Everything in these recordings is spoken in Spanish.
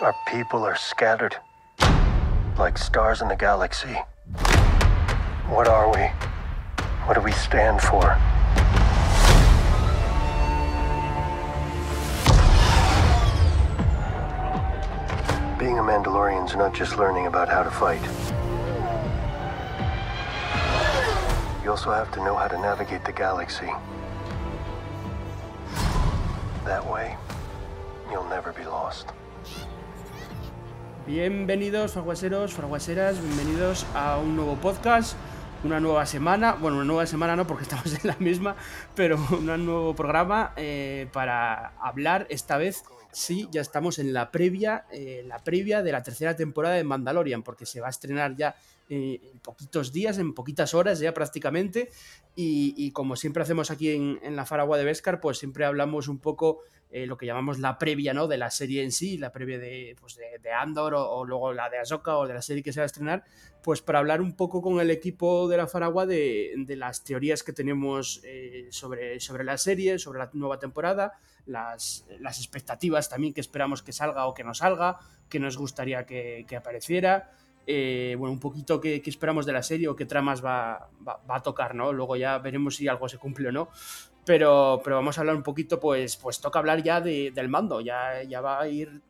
Our people are scattered, like stars in the galaxy. What are we? What do we stand for? Being a Mandalorian's not just learning about how to fight. You also have to know how to navigate the galaxy. That way, you'll never be lost. Bienvenidos, fraguaseros, fraguaseras, bienvenidos a un nuevo podcast, una nueva semana, bueno, una nueva semana no porque estamos en la misma, pero un nuevo programa eh, para hablar esta vez, sí, ya estamos en la previa, eh, la previa de la tercera temporada de Mandalorian, porque se va a estrenar ya eh, en poquitos días, en poquitas horas ya prácticamente, y, como siempre hacemos aquí en, en la Faragua de Vescar, pues siempre hablamos un poco eh, lo que llamamos la previa ¿no? de la serie en sí, la previa de, pues de, Andor o, luego la de Ahsoka o de la serie que se va a estrenar, pues para hablar un poco con el equipo de la Faragua de, de las teorías que tenemos eh, sobre, sobre la serie, sobre la nueva temporada, las, las, expectativas también que esperamos que salga o que no salga, que nos gustaría que, que apareciera. Eh, bueno, un poquito qué, esperamos de la serie o qué tramas va, va, a tocar, ¿no? Luego ya veremos si algo se cumple o no. Pero, pero vamos a hablar un poquito, pues, pues toca hablar ya de, del mando, ya, ya va a ir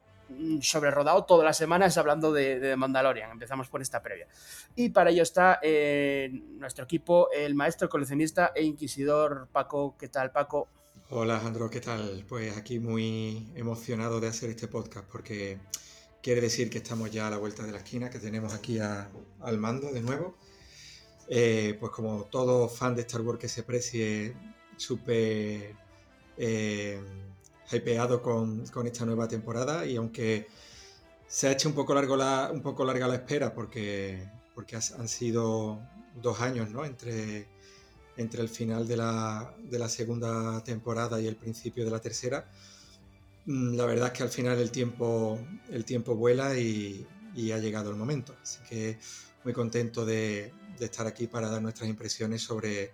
sobre rodado todas las semanas hablando de, de, Mandalorian. Empezamos por esta previa. Y para ello está eh, nuestro equipo, el maestro coleccionista e inquisidor Paco. ¿Qué tal, Paco? Hola, Alejandro, ¿qué tal? Pues aquí muy emocionado de hacer este podcast porque quiere decir que estamos ya a la vuelta de la esquina, que tenemos aquí a, al mando de nuevo. Eh, pues como todo fan de Star Wars que se precie súper eh, hypeado con, con, esta nueva temporada y aunque se ha hecho un poco, largo la, un poco larga la espera porque, porque han sido dos años ¿no? entre, entre el final de la, de la segunda temporada y el principio de la tercera, la verdad es que al final el tiempo, el tiempo vuela y, ha llegado el momento. Así que muy contento de, estar aquí para dar nuestras impresiones sobre,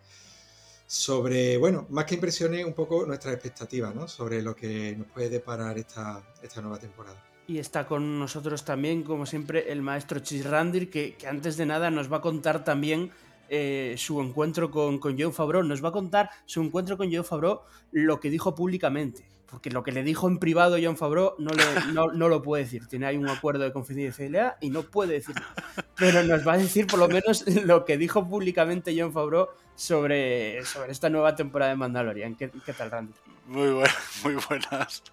sobre, bueno, más que impresiones, un poco nuestras expectativas, ¿no? Sobre lo que nos puede deparar esta, esta nueva temporada. Y está con nosotros también, como siempre, el maestro Chis Randir, que, que antes de nada nos va a contar también eh, su encuentro con, con John Favreau. Nos va a contar su encuentro con John Favreau, lo que dijo públicamente. Porque lo que le dijo en privado John Favreau no, le, no, no, lo puede decir. Tiene ahí un acuerdo de confidencialidad y no puede decirlo. Pero nos va a decir por lo menos lo que dijo públicamente John Favreau sobre, sobre esta nueva temporada de Mandalorian. ¿Qué, tal, Randy? Muy, buen, muy buenas.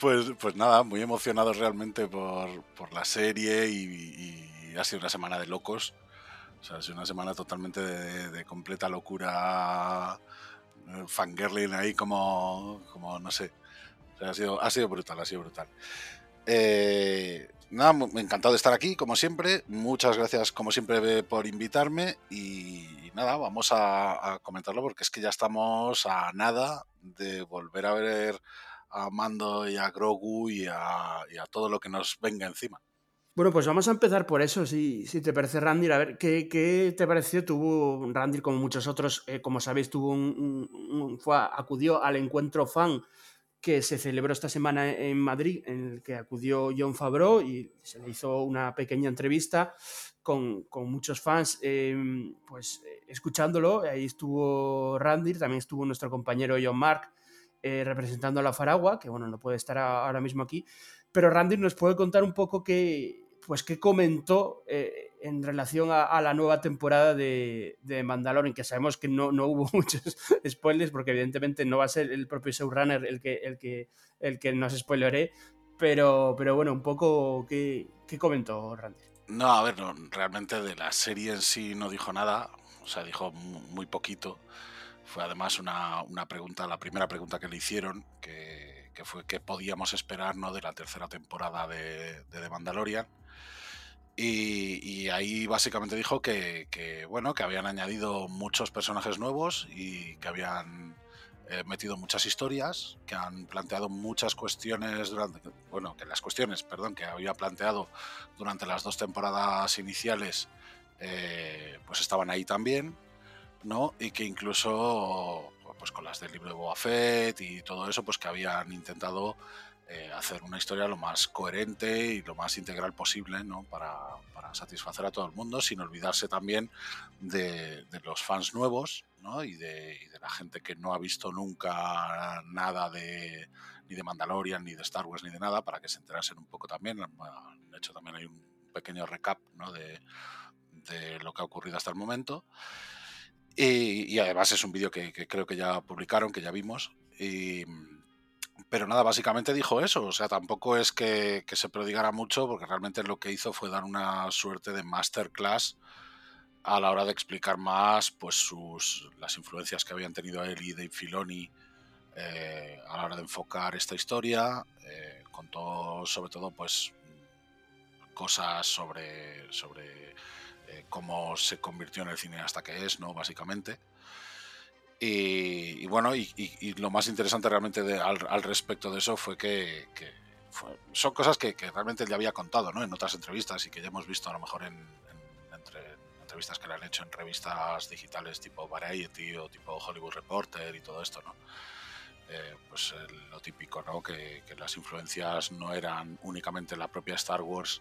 Pues, pues nada, muy emocionados realmente por, por la serie y, ha sido una semana de locos. O sea, ha sido una semana totalmente de, completa locura, fangirling ahí como, como no sé. Ha, sido, ha sido brutal, ha sido brutal. Eh, nada, me encantado de estar aquí, como siempre. Muchas gracias, como siempre, por invitarme. Y nada, vamos a, comentarlo porque es que ya estamos a nada de volver a ver a Mando y a Grogu y a, todo lo que nos venga encima. Bueno, pues vamos a empezar por eso, si, si te parece, Randy. A ver, ¿qué, ¿qué, te pareció? Tuvo Randy, como muchos otros, eh, como sabéis, tuvo un, un, fue, acudió al encuentro fan que se celebró esta semana en Madrid, en el que acudió John Favreau y se le hizo una pequeña entrevista con, con muchos fans, eh, pues escuchándolo. Ahí estuvo Randy, también estuvo nuestro compañero John Mark eh, representando a la Faragua, que bueno, no puede estar ahora mismo aquí. Pero Randy nos puede contar un poco qué, pues, qué comentó eh, en relación a, a, la nueva temporada de, Mandalorian, que sabemos que no, no, hubo muchos spoilers, porque evidentemente no va a ser el propio showrunner el que, el que, el que nos spoileré, pero, pero bueno, un poco, ¿qué, qué comentó Randy? No, a ver, no, realmente de la serie en sí no dijo nada, o sea, dijo muy poquito. Fue además una, una pregunta, la primera pregunta que le hicieron, que, que fue qué podíamos esperar ¿no? de la tercera temporada de, de Mandalorian. Y, y, ahí básicamente dijo que, bueno, que habían añadido muchos personajes nuevos y que habían eh, metido muchas historias, que han planteado muchas cuestiones durante, bueno, que las cuestiones, perdón, que había planteado durante las dos temporadas iniciales, eh, pues estaban ahí también, ¿no? Y que incluso, pues con las del libro de Boba Fett y todo eso, pues que habían intentado eh, hacer una historia lo más coherente y lo más integral posible ¿no? para, para, satisfacer a todo el mundo, sin olvidarse también de, de los fans nuevos ¿no? y, de, y, de, la gente que no ha visto nunca nada de ni de Mandalorian, ni de Star Wars, ni de nada, para que se enterasen un poco también. De hecho, también hay un pequeño recap ¿no? de, de lo que ha ocurrido hasta el momento. Y, y además es un vídeo que, que, creo que ya publicaron, que ya vimos. Y, pero nada, básicamente dijo eso. O sea, tampoco es que, que, se prodigara mucho, porque realmente lo que hizo fue dar una suerte de masterclass a la hora de explicar más pues sus las influencias que habían tenido él y Dave Filoni eh, a la hora de enfocar esta historia. Eh, contó sobre todo pues cosas sobre, sobre eh, cómo se convirtió en el cineasta que es, ¿no? Básicamente. Y, bueno, y, lo más interesante realmente de, al, respecto de eso fue que, son cosas que, que, realmente ya había contado ¿no? en otras entrevistas y que ya hemos visto a lo mejor en, en, entre, entrevistas que le han hecho en revistas digitales tipo Variety o tipo Hollywood Reporter y todo esto, ¿no? Eh, pues eh, lo típico, ¿no? Que, que, las influencias no eran únicamente la propia Star Wars,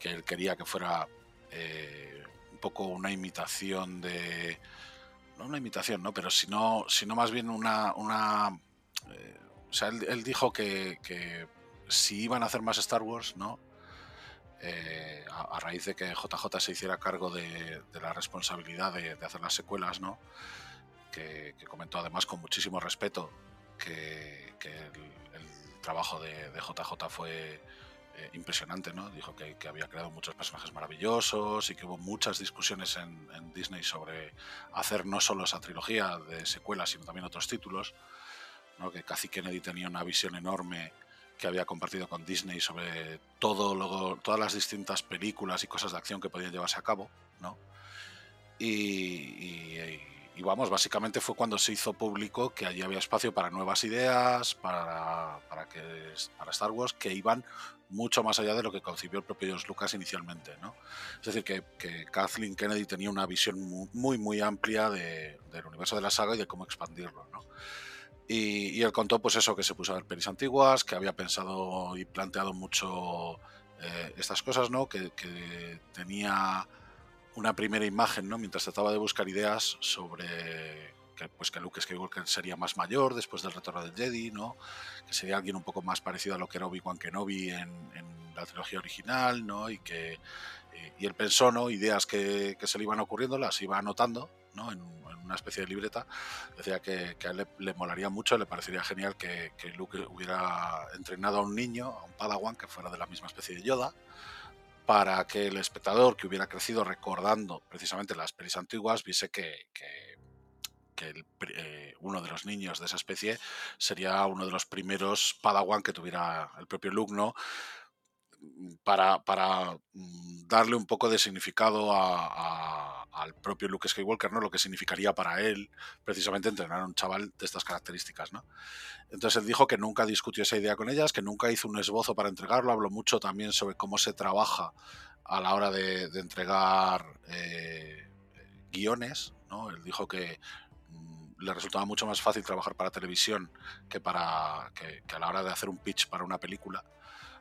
que él quería que fuera eh, un poco una imitación de no una imitación, ¿no? Pero sino, sino más bien una... una eh, o sea, él, él dijo que, que, si iban a hacer más Star Wars, ¿no? Eh, a, raíz de que JJ se hiciera cargo de, de la responsabilidad de, de, hacer las secuelas, ¿no? Que, comentó además con muchísimo respeto que, que el, el, trabajo de, de JJ fue eh, impresionante, ¿no? Dijo que, había creado muchos personajes maravillosos y que hubo muchas discusiones en, Disney sobre hacer no solo esa trilogía de secuelas, sino también otros títulos, ¿no? Que Cathy Kennedy tenía una visión enorme que había compartido con Disney sobre todo lo, todas las distintas películas y cosas de acción que podían llevarse a cabo, ¿no? Y, vamos, básicamente fue cuando se hizo público que allí había espacio para nuevas ideas, para, para, Star Wars, que iban mucho más allá de lo que concibió el propio George Lucas inicialmente. ¿no? Es decir, que, Kathleen Kennedy tenía una visión muy, muy amplia de, del universo de la saga y de cómo expandirlo. ¿no? Y, y, él contó, pues eso, que se puso a ver pelis antiguas, que había pensado y planteado mucho eh, estas cosas, ¿no? Que, tenía una primera imagen, ¿no? Mientras trataba de buscar ideas sobre que, pues que Luke Skywalker sería más mayor después del retorno del Jedi, ¿no? Que sería alguien un poco más parecido a lo que era Obi-Wan Kenobi en, en, la trilogía original, ¿no? Y que eh, y él pensó, ¿no? Ideas que, se le iban ocurriendo, las iba anotando, ¿no? En, una especie de libreta. Decía que, a él le, le, molaría mucho, le parecería genial que, que Luke hubiera entrenado a un niño, a un Padawan, que fuera de la misma especie de Yoda, para que el espectador que hubiera crecido recordando precisamente las pelis antiguas viese que, que, que eh, uno de los niños de esa especie sería uno de los primeros Padawan que tuviera el propio Luke. Para, para darle un poco de significado a, al propio Luke Skywalker, ¿no? Lo que significaría para él precisamente entrenar a un chaval de estas características, ¿no? Entonces él dijo que nunca discutió esa idea con ellas, que nunca hizo un esbozo para entregarlo, habló mucho también sobre cómo se trabaja a la hora de, entregar eh, guiones, ¿no? Él dijo que le resultaba mucho más fácil trabajar para televisión que, para, que, a la hora de hacer un pitch para una película.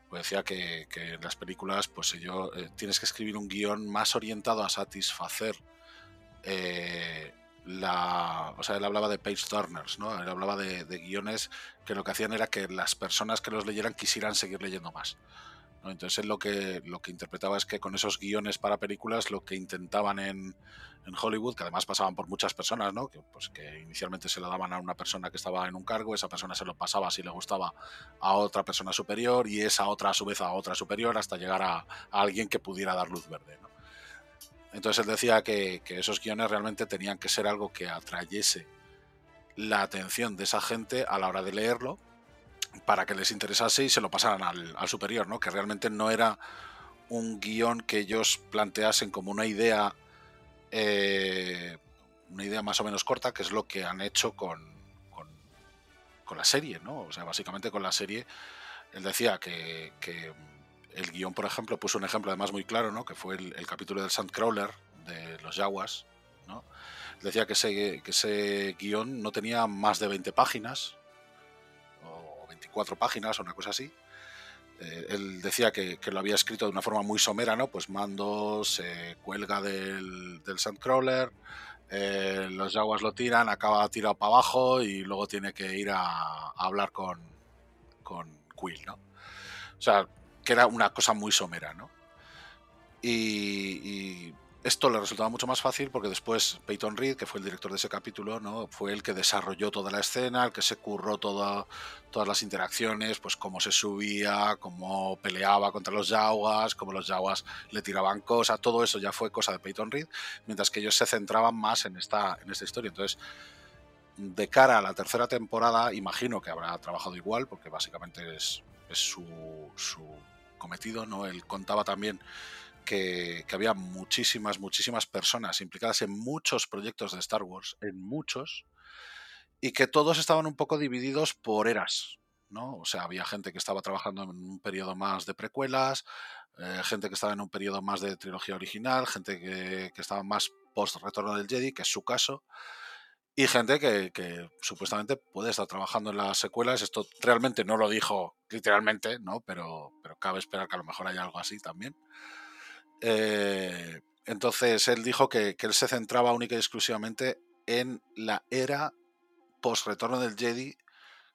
Pues decía que, que en las películas pues yo, eh, tienes que escribir un guion más orientado a satisfacer eh, la... O sea, él hablaba de page turners, ¿no? Él hablaba de, de, guiones que lo que hacían era que las personas que los leyeran quisieran seguir leyendo más. Entonces él lo que, lo que interpretaba es que con esos guiones para películas lo que intentaban en, Hollywood, que además pasaban por muchas personas, ¿no? que, pues, que inicialmente se lo daban a una persona que estaba en un cargo, esa persona se lo pasaba si le gustaba a otra persona superior y esa otra a su vez a otra superior hasta llegar a, a alguien que pudiera dar luz verde. ¿no? Entonces él decía que, que esos guiones realmente tenían que ser algo que atrayese la atención de esa gente a la hora de leerlo para que les interesase y se lo pasaran al, al superior, ¿no? Que realmente no era un guion que ellos planteasen como una idea, eh, una idea más o menos corta, que es lo que han hecho con, con, la serie, ¿no? O sea, básicamente con la serie, él decía que, que el guion, por ejemplo, puso un ejemplo además muy claro, ¿no? Que fue el, el capítulo del Sandcrawler de los Yaguas, ¿no? Decía que ese, que ese guion no tenía más de 20 páginas, cuatro páginas o una cosa así. Eh, él decía que, lo había escrito de una forma muy somera, ¿no? Pues Mando se cuelga del, del Sandcrawler, eh, los Jaguars lo tiran, acaba tirado para abajo y luego tiene que ir a, hablar con, con Quill, ¿no? O sea, que era una cosa muy somera, ¿no? y esto le resultaba mucho más fácil porque después Peyton Reed, que fue el director de ese capítulo, ¿no? fue el que desarrolló toda la escena, el que se curró todas las interacciones, pues cómo se subía, cómo peleaba contra los Yaguas, cómo los Yaguas le tiraban cosas, todo eso ya fue cosa de Peyton Reed, mientras que ellos se centraban más en esta, en esta historia. Entonces, de cara a la tercera temporada, imagino que habrá trabajado igual, porque básicamente es, es su, su cometido, ¿no? Él contaba también que, había muchísimas, muchísimas personas implicadas en muchos proyectos de Star Wars, en muchos, y que todos estaban un poco divididos por eras, ¿no? O sea, había gente que estaba trabajando en un periodo más de precuelas, eh, gente que estaba en un periodo más de trilogía original, gente que, estaba más post-retorno del Jedi, que es su caso, y gente que, que, supuestamente puede estar trabajando en las secuelas. Esto realmente no lo dijo literalmente, ¿no? Pero, pero cabe esperar que a lo mejor haya algo así también. Eh, entonces él dijo que, él se centraba única y exclusivamente en la era post-retorno del Jedi,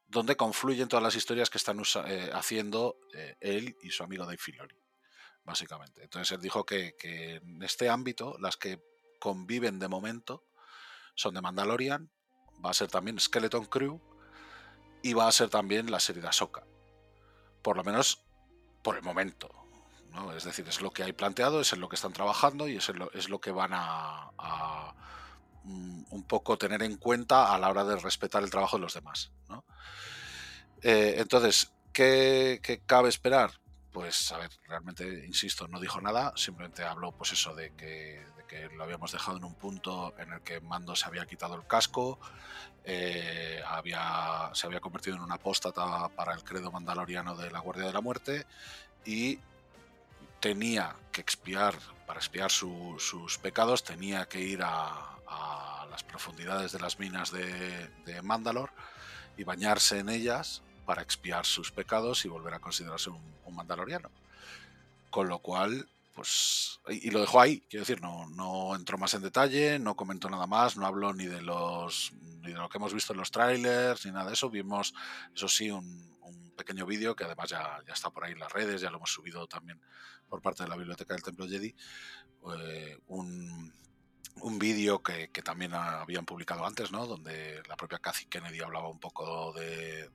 donde confluyen todas las historias que están eh, haciendo eh, él y su amigo Dave Filoni, básicamente. Entonces él dijo que, en este ámbito las que conviven de momento son de Mandalorian, va a ser también Skeleton Crew y va a ser también la serie de Ahsoka. Por lo menos por el momento. Es decir, es lo que hay planteado, es en lo que están trabajando y es, lo, es lo que van a, mm, un poco tener en cuenta a la hora de respetar el trabajo de los demás. Eh, entonces, ¿qué, cabe esperar? Pues, a ver, realmente, insisto, no dijo nada, simplemente habló, pues eso, de que, lo habíamos dejado en un punto en el que Mando se había quitado el casco, eh, había, se había convertido en una apóstata para el credo mandaloriano de la Guardia de la Muerte y tenía que expiar, para expiar sus pecados, tenía que ir a, las profundidades de las minas de, de, Mandalor y bañarse en ellas para expiar sus pecados y volver a considerarse un, mandaloriano. Con lo cual, pues, y, lo dejó ahí, quiero decir, no, no entró más en detalle, no comentó nada más, no habló ni de los ni de lo que hemos visto en los trailers, ni nada de eso. Vimos, eso sí, un, pequeño vídeo que además ya, ya, está por ahí en las redes, ya lo hemos subido también por parte de la Biblioteca del Templo Jedi, eh, un, un vídeo que, también habían publicado antes, ¿no? donde la propia Cathy Kennedy hablaba un poco de,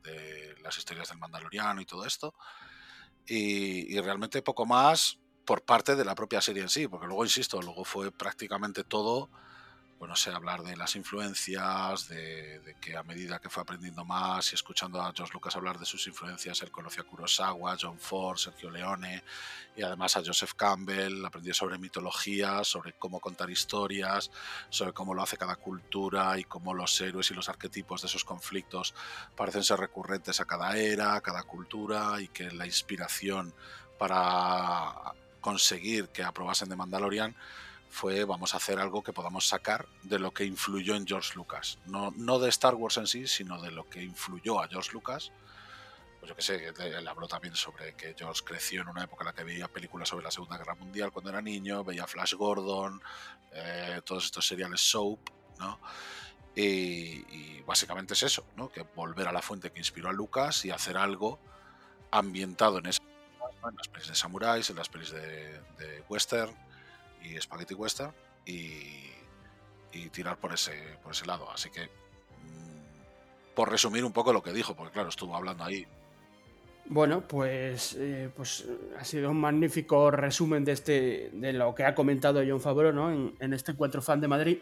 las historias del Mandaloriano y todo esto. Y, realmente poco más por parte de la propia serie en sí, porque luego, insisto, luego fue prácticamente todo bueno, sé, hablar de las influencias, de, que a medida que fue aprendiendo más y escuchando a George Lucas hablar de sus influencias, él conoció a Kurosawa, John Ford, Sergio Leone y además a Joseph Campbell, aprendió sobre mitología, sobre cómo contar historias, sobre cómo lo hace cada cultura y cómo los héroes y los arquetipos de esos conflictos parecen ser recurrentes a cada era, a cada cultura y que la inspiración para conseguir que aprobasen de Mandalorian fue vamos a hacer algo que podamos sacar de lo que influyó en George Lucas. No, no de Star Wars en sí, sino de lo que influyó a George Lucas. Pues yo que sé, él habló también sobre que George creció en una época en la que veía películas sobre la Segunda Guerra Mundial cuando era niño, veía Flash Gordon, eh, todos estos seriales soap, ¿no? Y, básicamente es eso, ¿no? Que volver a la fuente que inspiró a Lucas y hacer algo ambientado en, en las pelis de samuráis, en las pelis de western, y Spaghetti Western y, tirar por ese, por ese lado. Así que, mm, por resumir un poco lo que dijo, porque claro, estuvo hablando ahí. Bueno, pues, eh, pues ha sido un magnífico resumen de, este, de lo que ha comentado John Favreau ¿no? en, este encuentro fan de Madrid.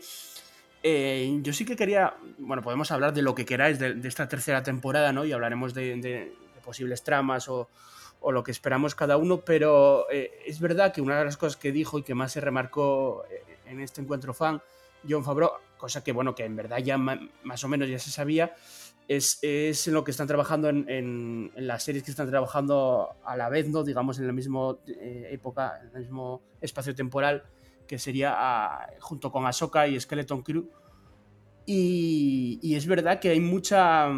Eh, yo sí que quería, bueno, podemos hablar de lo que queráis de, esta tercera temporada, ¿no? Y hablaremos de posibles tramas o, o lo que esperamos cada uno, pero eh, es verdad que una de las cosas que dijo y que más se remarcó eh, en este encuentro fan, John Favreau, cosa que bueno, que en verdad ya más o menos ya se sabía, es, es en lo que están trabajando en, las series que están trabajando a la vez, ¿no? digamos en la misma eh, época, en el mismo espacio temporal, que sería ah, junto con Ahsoka y Skeleton Crew. Y, y, es verdad que hay mucha...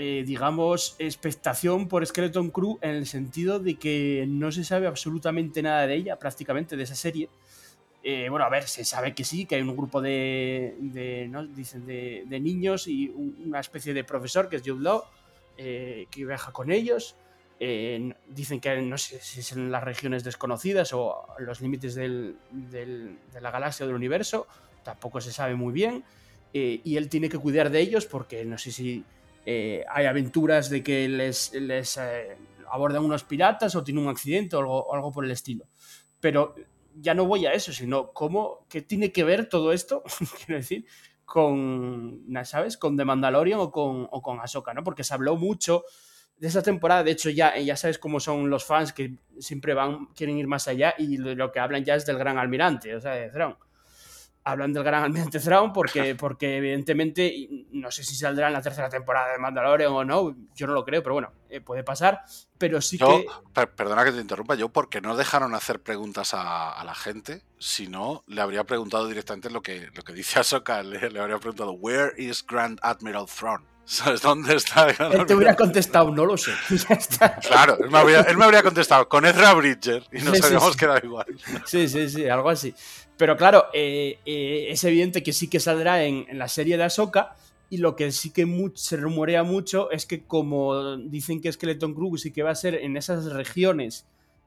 Eh, digamos, expectación por Skeleton Crew en el sentido de que no se sabe absolutamente nada de ella, prácticamente, de esa serie. Eh, bueno, a ver, se sabe que sí, que hay un grupo de, Dicen de, niños y una especie de profesor que es Jude Law, que viaja con ellos. dicen que no sé si es en las regiones desconocidas o los límites de la galaxia o del universo, tampoco se sabe muy bien. y él tiene que cuidar de ellos porque no sé si eh, hay aventuras de que les, eh, abordan unos piratas o tiene un accidente o algo, por el estilo. Pero ya no voy a eso, sino cómo, qué tiene que ver todo esto, quiero decir, con, ¿sabes? Con The Mandalorian o con, o con Ahsoka, ¿no? Porque se habló mucho de esa temporada, de hecho ya, ya sabes cómo son los fans que siempre van, quieren ir más allá y lo que hablan ya es del gran almirante, o sea, de Thrawn hablan del gran almirante Thrawn porque, porque evidentemente no sé si saldrá en la tercera temporada de Mandalorian o no, yo no lo creo, pero bueno, eh, puede pasar, pero sí que... perdona que te interrumpa, yo porque no dejaron hacer preguntas a, la gente, si no, le habría preguntado directamente lo que, lo que dice Ahsoka, le, le habría preguntado, ¿Where is Grand Admiral Thrawn? ¿Sabes dónde está? Él te hubiera contestado, no lo sé. Claro, él me, habría, contestado con Ezra Bridger y nos habríamos quedado igual. Sí, sí, sí, algo así. Pero claro, eh, eh, es evidente que sí que saldrá en, la serie de Ahsoka. Y lo que sí que se rumorea mucho es que, como dicen que Skeleton Crew sí que va a ser en esas regiones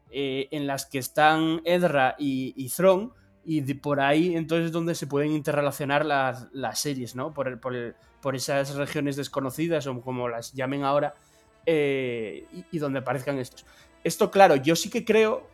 eh, en las que están Edra y, y Thrawn, y por ahí entonces es donde se pueden interrelacionar las, series, ¿no? Por, por, esas regiones desconocidas o como las llamen ahora y, donde aparezcan estos. Esto, claro, yo sí que creo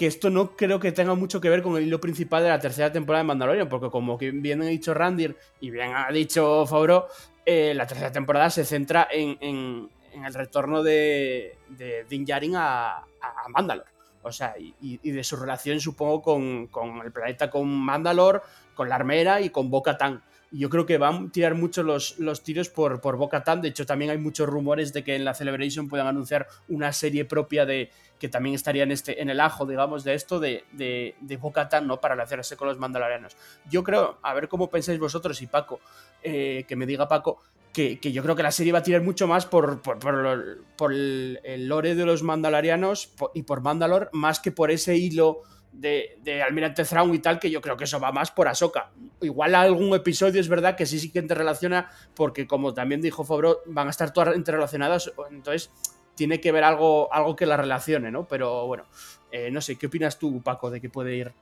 que esto no creo que tenga mucho que ver con el hilo principal de la tercera temporada de Mandalorian, porque como bien ha dicho Randir y bien ha dicho Favreau, eh, la tercera temporada se centra en, el retorno de, de Din Djarin a, Mandalore. O sea, y, de su relación, supongo, con, con, el planeta, con Mandalore, con la armera y con Bo-Katan. Y yo creo que van a tirar mucho los, los tiros por, por Bo-Katan. De hecho, también hay muchos rumores de que en la Celebration puedan anunciar una serie propia de, que también estaría en, este, en el ajo, digamos, de esto de, de, de ¿no? Para hacerse con los mandalorianos. Yo creo, a ver cómo pensáis vosotros y Paco, eh, que me diga Paco, que, yo creo que la serie va a tirar mucho más por, por, por, el, lore de los mandalorianos y por Mandalor, más que por ese hilo de, Almirante Thrawn y tal, que yo creo que eso va más por Ahsoka. Igual algún episodio es verdad que sí sí que interrelaciona, porque como también dijo Fobro, van a estar todas interrelacionadas, entonces tiene que ver algo, algo que la relacione, ¿no? Pero bueno, eh, no sé, ¿qué opinas tú, Paco, de que puede ir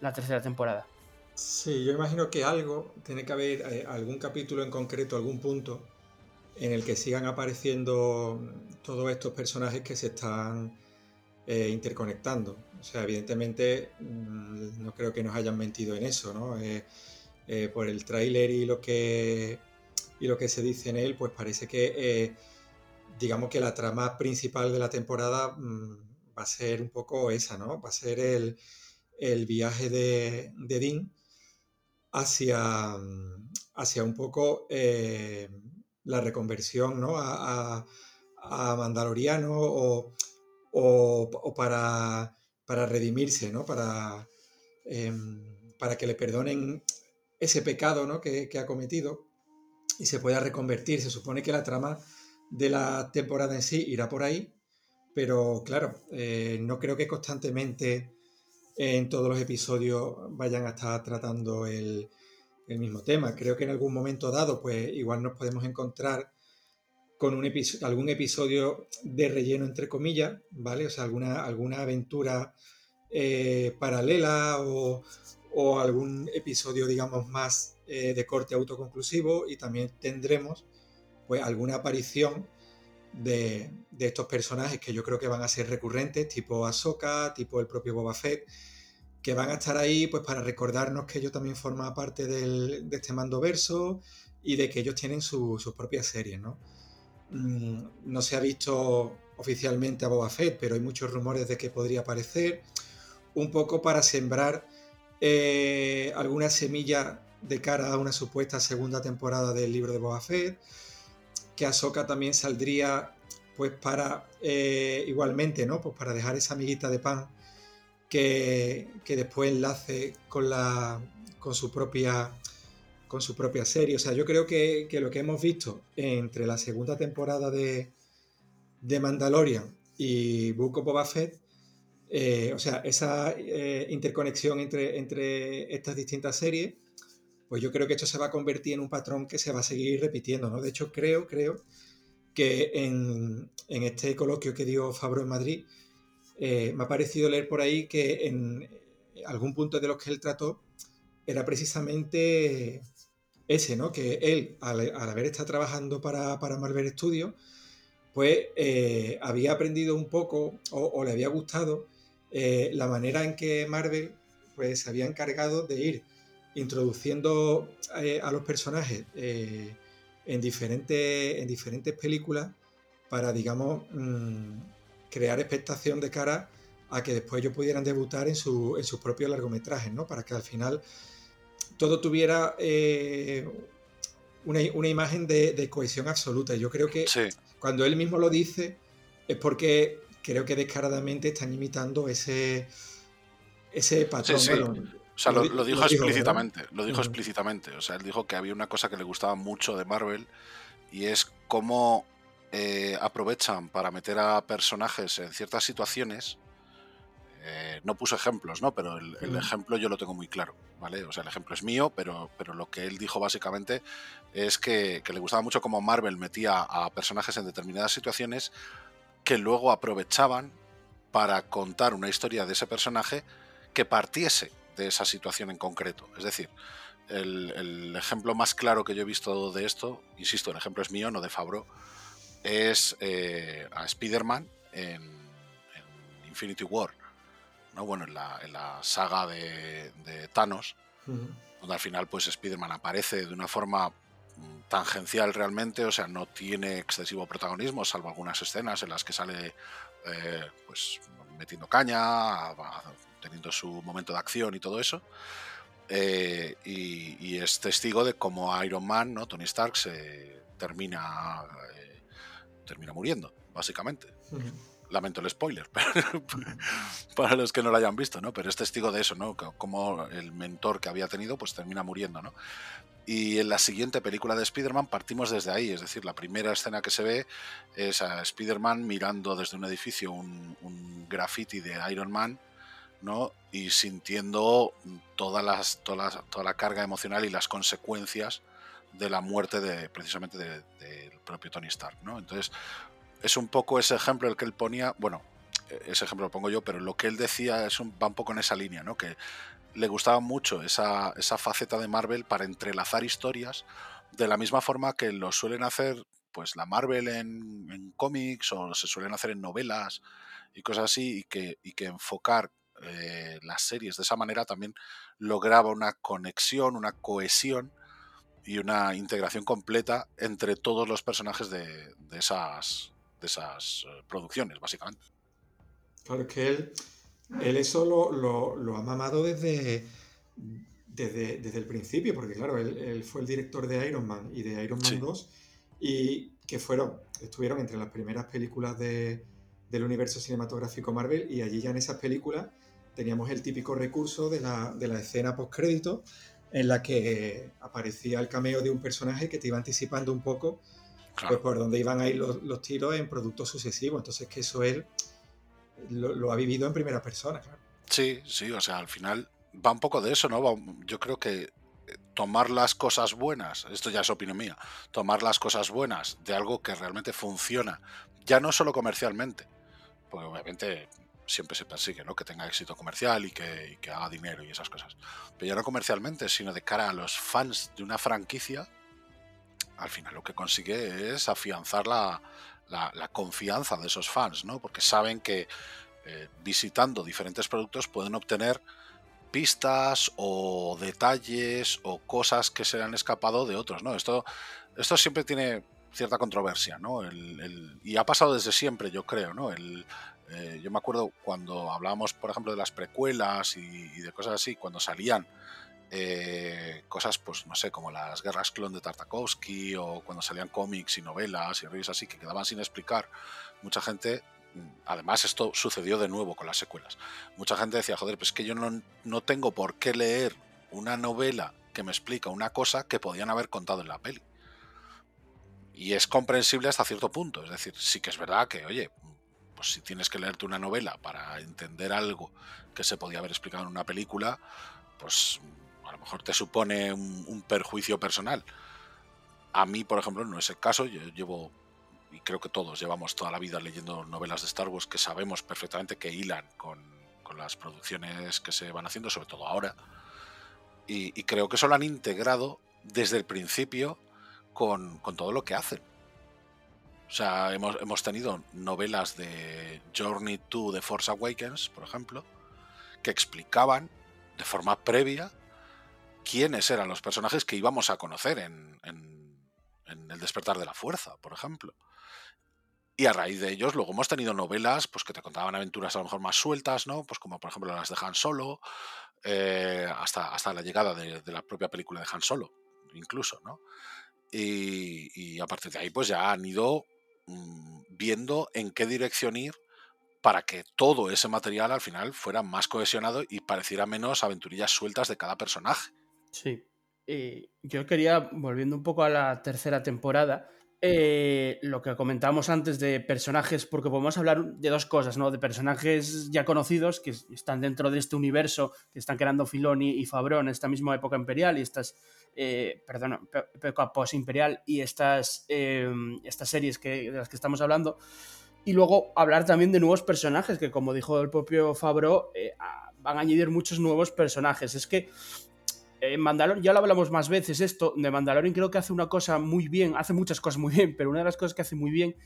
la tercera temporada? Sí, yo imagino que algo, tiene que haber eh, algún capítulo en concreto, algún punto en el que sigan apareciendo todos estos personajes que se están eh, interconectando. O sea, evidentemente mm, no creo que nos hayan mentido en eso, ¿no? por el tráiler y lo que y lo que se dice en él, pues parece que digamos que la trama principal de la temporada mm, va a ser un poco esa, ¿no? Va a ser el, viaje de, de, Dean hacia, mm, hacia un poco eh, la reconversión, ¿no? A, Mandaloriano o, para, para, redimirse, ¿no? Para, em, para que le perdonen ese pecado ¿no? que, que ha cometido y se pueda reconvertir. Se supone que la trama de la temporada en sí irá por ahí, pero claro, eh, no creo que constantemente en todos los episodios vayan a estar tratando el, mismo tema. Creo que en algún momento dado, pues igual nos podemos encontrar con un algún episodio de relleno, entre comillas, ¿vale? O sea, alguna, alguna aventura eh, paralela o, algún episodio, digamos, más eh, de corte autoconclusivo y también tendremos pues alguna aparición de, estos personajes que yo creo que van a ser recurrentes, tipo Ahsoka, tipo el propio Boba Fett, que van a estar ahí pues para recordarnos que ellos también forman parte de este mando verso y de que ellos tienen sus propias series, ¿no? Mm, no se ha visto oficialmente a Boba Fett, pero hay muchos rumores de que podría aparecer, un poco para sembrar eh, alguna semilla de cara a una supuesta segunda temporada del libro de Boba Fett que Ahsoka también saldría pues para eh, igualmente, ¿no? Pues para dejar esa amiguita de pan que, después enlace con la con su propia con su propia serie. O sea, yo creo que, lo que hemos visto entre la segunda temporada de, de Mandalorian y Book of Boba Fett, eh, o sea, esa eh, interconexión entre, entre estas distintas series, pues yo creo que esto se va a convertir en un patrón que se va a seguir repitiendo, ¿no? De hecho, creo, creo que en, este coloquio que dio Fabro en Madrid, eh, me ha parecido leer por ahí que en algún punto de los que él trató era precisamente ese, ¿no? Que él, al, haber estado trabajando para, Marvel Studios, pues eh, había aprendido un poco o, le había gustado eh, la manera en que Marvel pues, se había encargado de ir introduciendo a los personajes en diferentes, en diferentes películas para, digamos, mm, crear expectación de cara a que después ellos pudieran debutar en, su, en sus propios largometrajes, ¿no? Para que al final todo tuviera eh, una, imagen de, cohesión absoluta. Yo creo que cuando él mismo lo dice es porque creo que descaradamente están imitando ese, ese patrón. O sea, lo, dijo explícitamente, lo dijo explícitamente. O sea, él dijo que había una cosa que le gustaba mucho de Marvel y es cómo eh, aprovechan para meter a personajes en ciertas situaciones. Eh, no puso ejemplos, ¿no? Pero el, ejemplo yo lo tengo muy claro, ¿vale? O sea, el ejemplo es mío, pero, pero lo que él dijo básicamente es que, que le gustaba mucho cómo Marvel metía a personajes en determinadas situaciones que luego aprovechaban para contar una historia de ese personaje que partiese de esa situación en concreto. Es decir, el, ejemplo más claro que yo he visto de esto, insisto, el ejemplo es mío, no de Fabro, es eh, a Spider-Man en, Infinity War. ¿No? Bueno, en la, saga de, Thanos, donde al final pues Spider-Man aparece de una forma mm, tangencial realmente, o sea, no tiene excesivo protagonismo, salvo algunas escenas en las que sale eh, pues metiendo caña, teniendo su momento de acción y todo eso. Eh, y, es testigo de cómo Iron Man, ¿no? Tony Stark, se termina, eh, termina muriendo, básicamente. Lamento el spoiler para los que no lo hayan visto, ¿no? Pero es testigo de eso, ¿no? Como el mentor que había tenido, pues termina muriendo, ¿no? Y en la siguiente película de Spider-Man partimos desde ahí, es decir, la primera escena que se ve es a Spider-Man mirando desde un edificio un, un graffiti de Iron Man y sintiendo todas las, toda, la, carga emocional y las consecuencias de la muerte de precisamente del propio Tony Stark, ¿no? Entonces, es un poco ese ejemplo el que él ponía, bueno, ese ejemplo lo pongo yo, pero lo que él decía es un, va un poco en esa línea, ¿no? Que le gustaba mucho esa, esa faceta de Marvel para entrelazar historias de la misma forma que lo suelen hacer pues la Marvel en, en cómics o se suelen hacer en novelas y cosas así y que, y que enfocar eh, las series de esa manera también lograba una conexión, una cohesión y una integración completa entre todos los personajes de, esas, de esas eh, producciones, básicamente. Claro, que él, él eso lo, ha mamado desde, desde, el principio, porque claro, él, fue el director de Iron Man y de Iron Man 2, y que fueron, estuvieron entre las primeras películas de, del universo cinematográfico Marvel, y allí ya en esas películas teníamos el típico recurso de la, de la escena post-crédito en la que aparecía el cameo de un personaje que te iba anticipando un poco pues, por dónde iban a ir los, tiros en productos sucesivos. Entonces, que eso él lo, ha vivido en primera persona, claro. Sí, sí, o sea, al final va un poco de eso, ¿no? Yo creo que eh, tomar las cosas buenas, esto ya es opinión mía, tomar las cosas buenas de algo que realmente funciona, ya no solo comercialmente, porque obviamente siempre se persigue, ¿no? Que tenga éxito comercial y que, haga dinero y esas cosas. Pero ya no comercialmente, sino de cara a los fans de una franquicia, al final lo que consigue es afianzar la, confianza de esos fans, ¿no? Porque saben que eh, visitando diferentes productos pueden obtener pistas o detalles o cosas que se han escapado de otros, ¿no? Esto, esto siempre tiene cierta controversia, ¿no? y ha pasado desde siempre, yo creo, ¿no? Eh, yo me acuerdo cuando hablábamos, por ejemplo, de las precuelas y, de cosas así, cuando salían eh, cosas, pues no sé, como las guerras clon de Tartakovsky o cuando salían cómics y novelas y revistas así que quedaban sin explicar, mucha gente, mm, además esto sucedió de nuevo con las secuelas, mucha gente decía, joder, pues que yo no, no tengo por qué leer una novela que me explica una cosa que podían haber contado en la peli. Y es comprensible hasta cierto punto. Es decir, sí que es verdad que, oye, pues si tienes que leerte una novela para entender algo que se podía haber explicado en una película, pues mejor te supone un, perjuicio personal. A mí, por ejemplo, no es el caso. Yo llevo, y creo que todos llevamos toda la vida leyendo novelas de Star Wars que sabemos perfectamente que hilan con, las producciones que se van haciendo, sobre todo ahora. Y, creo que eso lo han integrado desde el principio con, todo lo que hacen. O sea, hemos, hemos, tenido novelas de Journey to the Force Awakens, por ejemplo, que explicaban de forma previa quiénes eran los personajes que íbamos a conocer en, El despertar de la fuerza, por ejemplo. Y a raíz de ellos, luego hemos tenido novelas pues, que te contaban aventuras a lo mejor más sueltas, ¿no? Pues como por ejemplo las de Han Solo, eh, hasta, hasta la llegada de, la propia película de Han Solo, incluso, ¿no? Y, a partir de ahí, pues ya han ido mm, viendo en qué dirección ir para que todo ese material al final fuera más cohesionado y pareciera menos aventurillas sueltas de cada personaje. Sí. yo quería, volviendo un poco a la tercera temporada, eh, lo que comentábamos antes de personajes, porque podemos hablar de dos cosas, ¿no? De personajes ya conocidos que están dentro de este universo, que están creando Filoni y Fabrón en esta misma época imperial y estas, eh, perdón, época post-imperial y estas, eh, estas series que, de las que estamos hablando y luego hablar también de nuevos personajes, que como dijo el propio Fabro, eh, van a añadir muchos nuevos personajes. Es que en Mandalorian, ya lo hablamos más veces esto, de Mandalorian creo que hace una cosa muy bien, hace muchas cosas muy bien, pero una de las cosas que hace muy bien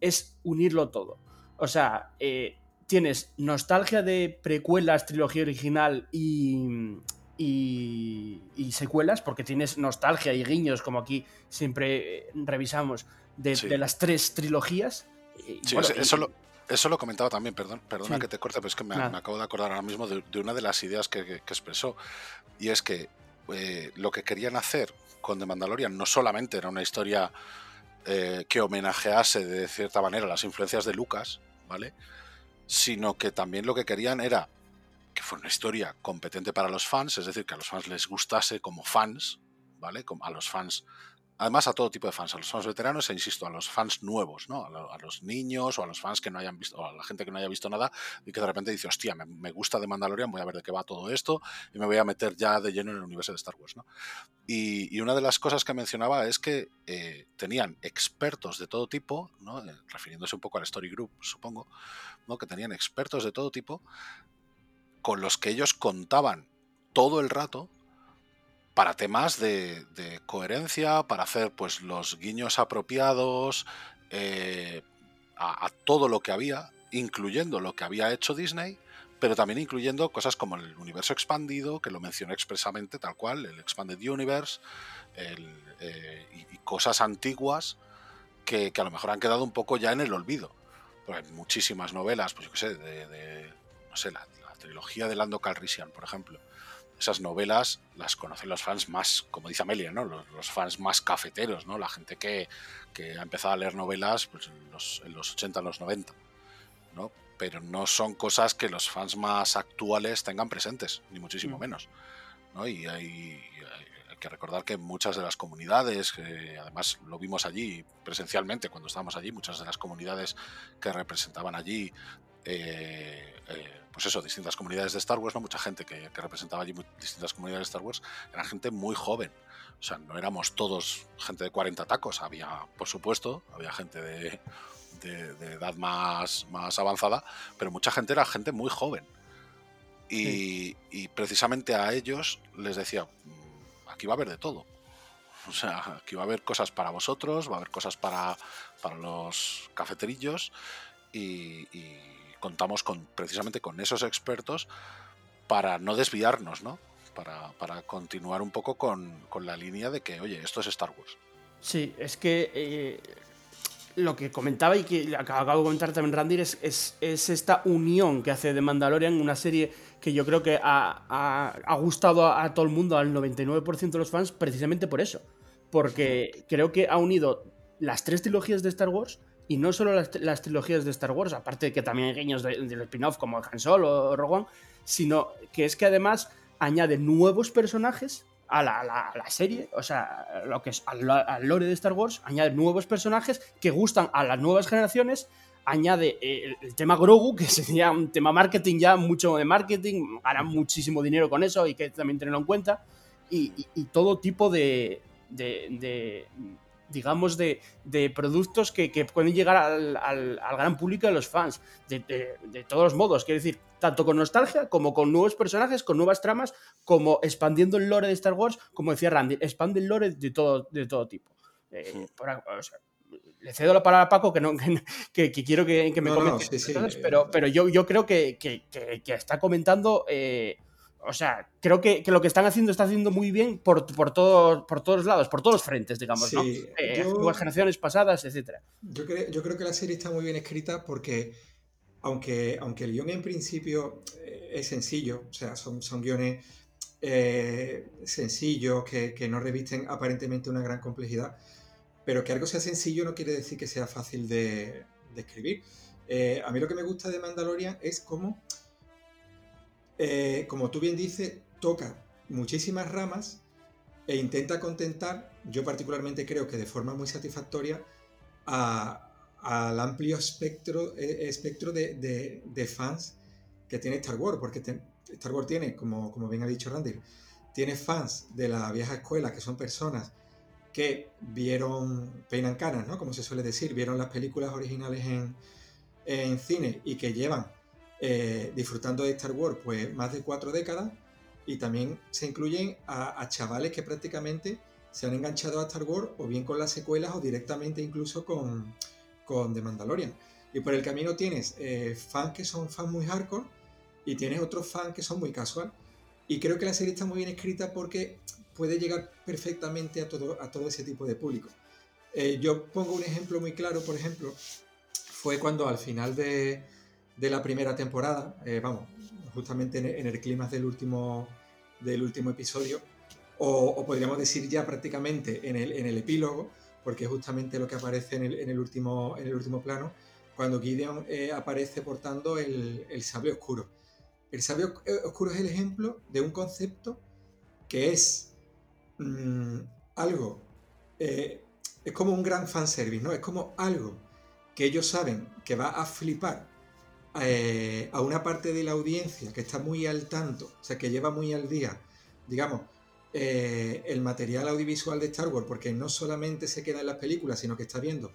es unirlo todo. O sea, eh, tienes nostalgia de precuelas, trilogía original y, y, secuelas, porque tienes nostalgia y guiños, como aquí siempre eh, revisamos, de, de las tres trilogías Sí, eso, lo, eso, lo, comentaba también, perdón, perdona que te corte, pero es que me, acabo de acordar ahora mismo de, una de las ideas que, expresó. Y es que eh, lo que querían hacer con The Mandalorian no solamente era una historia eh, que homenajease de cierta manera las influencias de Lucas, ¿vale? Sino que también lo que querían era que fuera una historia competente para los fans, es decir, que a los fans les gustase como fans, ¿vale? A los fans Además, a todo tipo de fans, a los fans veteranos e insisto, a los fans nuevos, ¿no? A, los niños o a los fans que no hayan visto, o a la gente que no haya visto nada y que de repente dice, hostia, me, gusta de Mandalorian, voy a ver de qué va todo esto y me voy a meter ya de lleno en el universo de Star Wars. Y, una de las cosas que mencionaba es que eh, tenían expertos de todo tipo, ¿no? Eh, refiriéndose un poco al Story Group, supongo, ¿no? Que tenían expertos de todo tipo con los que ellos contaban todo el rato para temas de, coherencia, para hacer pues los guiños apropiados eh, a, todo lo que había, incluyendo lo que había hecho Disney, pero también incluyendo cosas como el universo expandido, que lo mencioné expresamente tal cual, el Expanded Universe, eh, y, cosas antiguas que, a lo mejor han quedado un poco ya en el olvido. Pues hay muchísimas novelas, pues yo qué sé, de, no sé, la, trilogía de Lando Calrissian, por ejemplo esas novelas las conocen los fans más, como dice Amelia, ¿no? los, fans más cafeteros, ¿no? la gente que, ha empezado a leer novelas pues, en, los, en los 80, en los 90. ¿no? Pero no son cosas que los fans más actuales tengan presentes, ni muchísimo mm. menos. ¿no? Y hay, que recordar que muchas de las comunidades, que además lo vimos allí presencialmente cuando estábamos allí, muchas de las comunidades que representaban allí eh, eh, pues eso, distintas comunidades de Star Wars, ¿no? Mucha gente que, representaba allí distintas comunidades de Star Wars, era gente muy joven. O sea, no éramos todos gente de 40 tacos, había, por supuesto, había gente de, edad más, más avanzada, pero mucha gente era gente muy joven. Y, precisamente a ellos les decía, mm, aquí va a haber de todo. O sea, aquí va a haber cosas para vosotros, va a haber cosas para, para los cafeterillos y contamos con, precisamente con esos expertos para no desviarnos, ¿no? Para, continuar un poco con, la línea de que, oye, esto es Star Wars. Sí, es que eh, lo que comentaba y que acabo de comentar también Randir es, es, esta unión que hace de Mandalorian, una serie que yo creo que ha, gustado a, todo el mundo, al 99% de los fans, precisamente por eso. Porque creo que ha unido las tres trilogías de Star Wars y no solo las, trilogías de Star Wars, aparte de que también hay guiños del spin-off como Han Solo o Rogue sino que es que además añade nuevos personajes a la, serie, o sea, lo que es al, lore de Star Wars, añade nuevos personajes que gustan a las nuevas generaciones, añade eh, el, tema Grogu, que sería un tema marketing ya, mucho de marketing, gana muchísimo dinero con eso y que también tenerlo en cuenta, y, todo tipo de, digamos, de, productos que, pueden llegar al, gran público de los fans, de, todos los modos. Quiero decir, tanto con nostalgia como con nuevos personajes, con nuevas tramas, como expandiendo el lore de Star Wars, como decía Randy, expande el lore de todo, de todo tipo. Eh, le cedo la palabra a Paco, que, no, que, quiero que, me comente, pero, pero yo, yo creo que, está comentando eh, o sea, creo que, lo que están haciendo está haciendo muy bien por, por, por todos lados, por todos los frentes, digamos, ¿no? Eh, generaciones pasadas. Yo, creo, yo creo que la serie está muy bien escrita porque, aunque, aunque el guion en principio eh, es sencillo, o sea, son, son guiones eh, sencillos que, no revisten aparentemente una gran complejidad, pero que algo sea sencillo no quiere decir que sea fácil de, de escribir. a mí lo que me gusta de Mandalorian es cómo eh, como tú bien dices, toca muchísimas ramas e intenta contentar, yo particularmente creo que de forma muy satisfactoria, al amplio espectro, espectro de, fans que tiene Star Wars, porque Star Wars tiene, como, bien ha dicho Randy, tiene fans de la vieja escuela, que son personas que vieron peinan ¿no? Como se suele decir, vieron las películas originales en cine y que llevan eh, disfrutando de Star Wars pues más de cuatro décadas y también se incluyen a, chavales que prácticamente se han enganchado a Star Wars o bien con las secuelas o directamente incluso con, con The Mandalorian. Y por el camino tienes eh, fans que son fans muy hardcore y tienes otros fans que son muy casual. Y creo que la serie está muy bien escrita porque puede llegar perfectamente a todo, a todo ese tipo de público. Eh, yo pongo un ejemplo muy claro, por ejemplo, fue cuando al final de, de la primera temporada, eh, vamos, justamente en, el clima del último, del último episodio, o, podríamos decir ya prácticamente en el, en el epílogo, porque es justamente lo que aparece en el, en el, último, en el último plano, cuando Gideon eh, aparece portando el, el, sable oscuro. El sable eh, oscuro es el ejemplo de un concepto que es mm, algo, es como un gran fanservice, ¿no? Es como algo que ellos saben que va a flipar eh, a una parte de la audiencia que está muy al tanto, o sea, que lleva muy al día, digamos, eh, el material audiovisual de Star Wars, porque no solamente se queda en las películas, sino que está viendo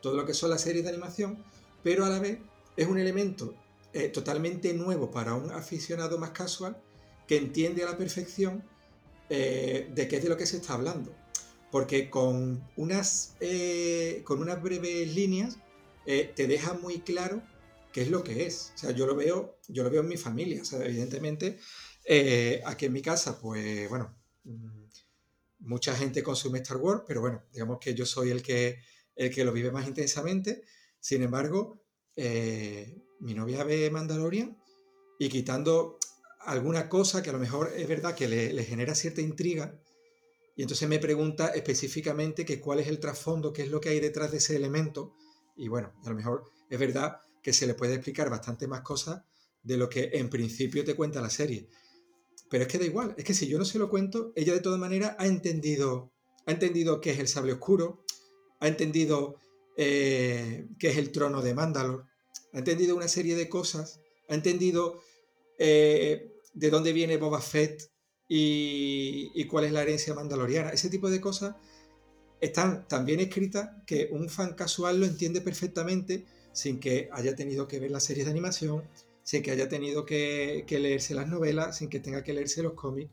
todo lo que son las series de animación, pero a la vez es un elemento eh, totalmente nuevo para un aficionado más casual que entiende a la perfección de qué es de lo que se está hablando. Porque con unas, con unas breves líneas te deja muy claro qué es lo que es. O sea, yo lo veo, yo lo veo en mi familia. Evidentemente, eh, aquí en mi casa, pues bueno, mm, mucha gente consume Star Wars, pero bueno, digamos que yo soy el que, el que lo vive más intensamente. Sin embargo, eh, mi novia ve Mandalorian y quitando alguna cosa que a lo mejor es verdad que le, le, genera cierta intriga, y entonces me pregunta específicamente que cuál es el trasfondo, qué es lo que hay detrás de ese elemento, y bueno, a lo mejor es verdad que se le puede explicar bastante más cosas de lo que en principio te cuenta la serie. Pero es que da igual, es que si yo no se lo cuento, ella de todas maneras ha entendido, ha entendido qué es el sable oscuro, ha entendido eh, qué es el trono de Mandalor, ha entendido una serie de cosas, ha entendido eh, de dónde viene Boba Fett y, y, cuál es la herencia mandaloriana. Ese tipo de cosas están tan bien escritas que un fan casual lo entiende perfectamente sin que haya tenido que ver las series de animación, sin que haya tenido que, leerse las novelas, sin que tenga que leerse los cómics.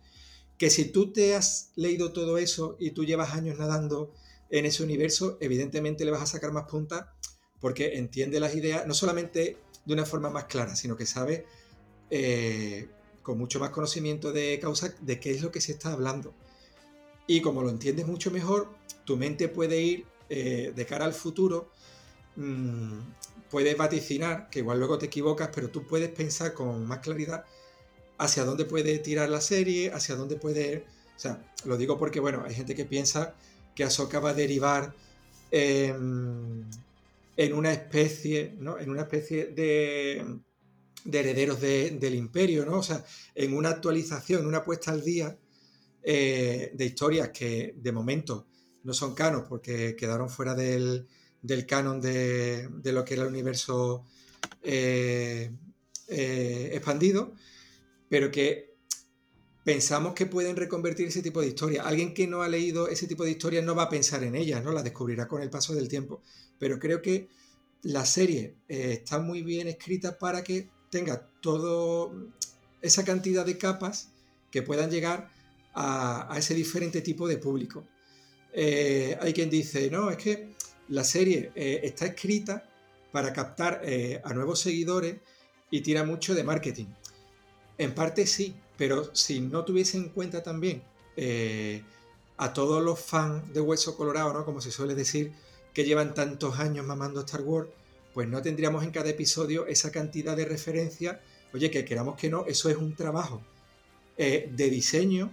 Que si tú te has leído todo eso y tú llevas años nadando en ese universo, evidentemente le vas a sacar más punta porque entiende las ideas, no solamente de una forma más clara, sino que sabe eh, con mucho más conocimiento de causa de qué es lo que se está hablando. Y como lo entiendes mucho mejor, tu mente puede ir eh, de cara al futuro mm, puedes vaticinar, que igual luego te equivocas, pero tú puedes pensar con más claridad hacia dónde puede tirar la serie, hacia dónde puede... O sea, lo digo porque, bueno, hay gente que piensa que Ahsoka va a derivar en una especie, ¿no? En una especie de, de herederos del imperio, ¿no? O sea, en una actualización, una puesta al día eh, de historias que de momento no son canos porque quedaron fuera del, canon de, lo que era el universo eh, eh, expandido, pero que pensamos que pueden reconvertir ese tipo de historias. Alguien que no ha leído ese tipo de historias no va a pensar en ellas, ¿no? Las descubrirá con el paso del tiempo. Pero creo que la serie está muy bien escrita para que tenga todo esa cantidad de capas que puedan llegar a, ese diferente tipo de público. Eh, hay quien dice, no, es que la serie eh, está escrita para captar eh, a nuevos seguidores y tira mucho de marketing. En parte sí, pero si no tuviese en cuenta también a todos los fans de Hueso Colorado, ¿no? como se suele decir, que llevan tantos años mamando Star Wars, pues no tendríamos en cada episodio esa cantidad de referencias. Oye, que queramos que no, eso es un trabajo de diseño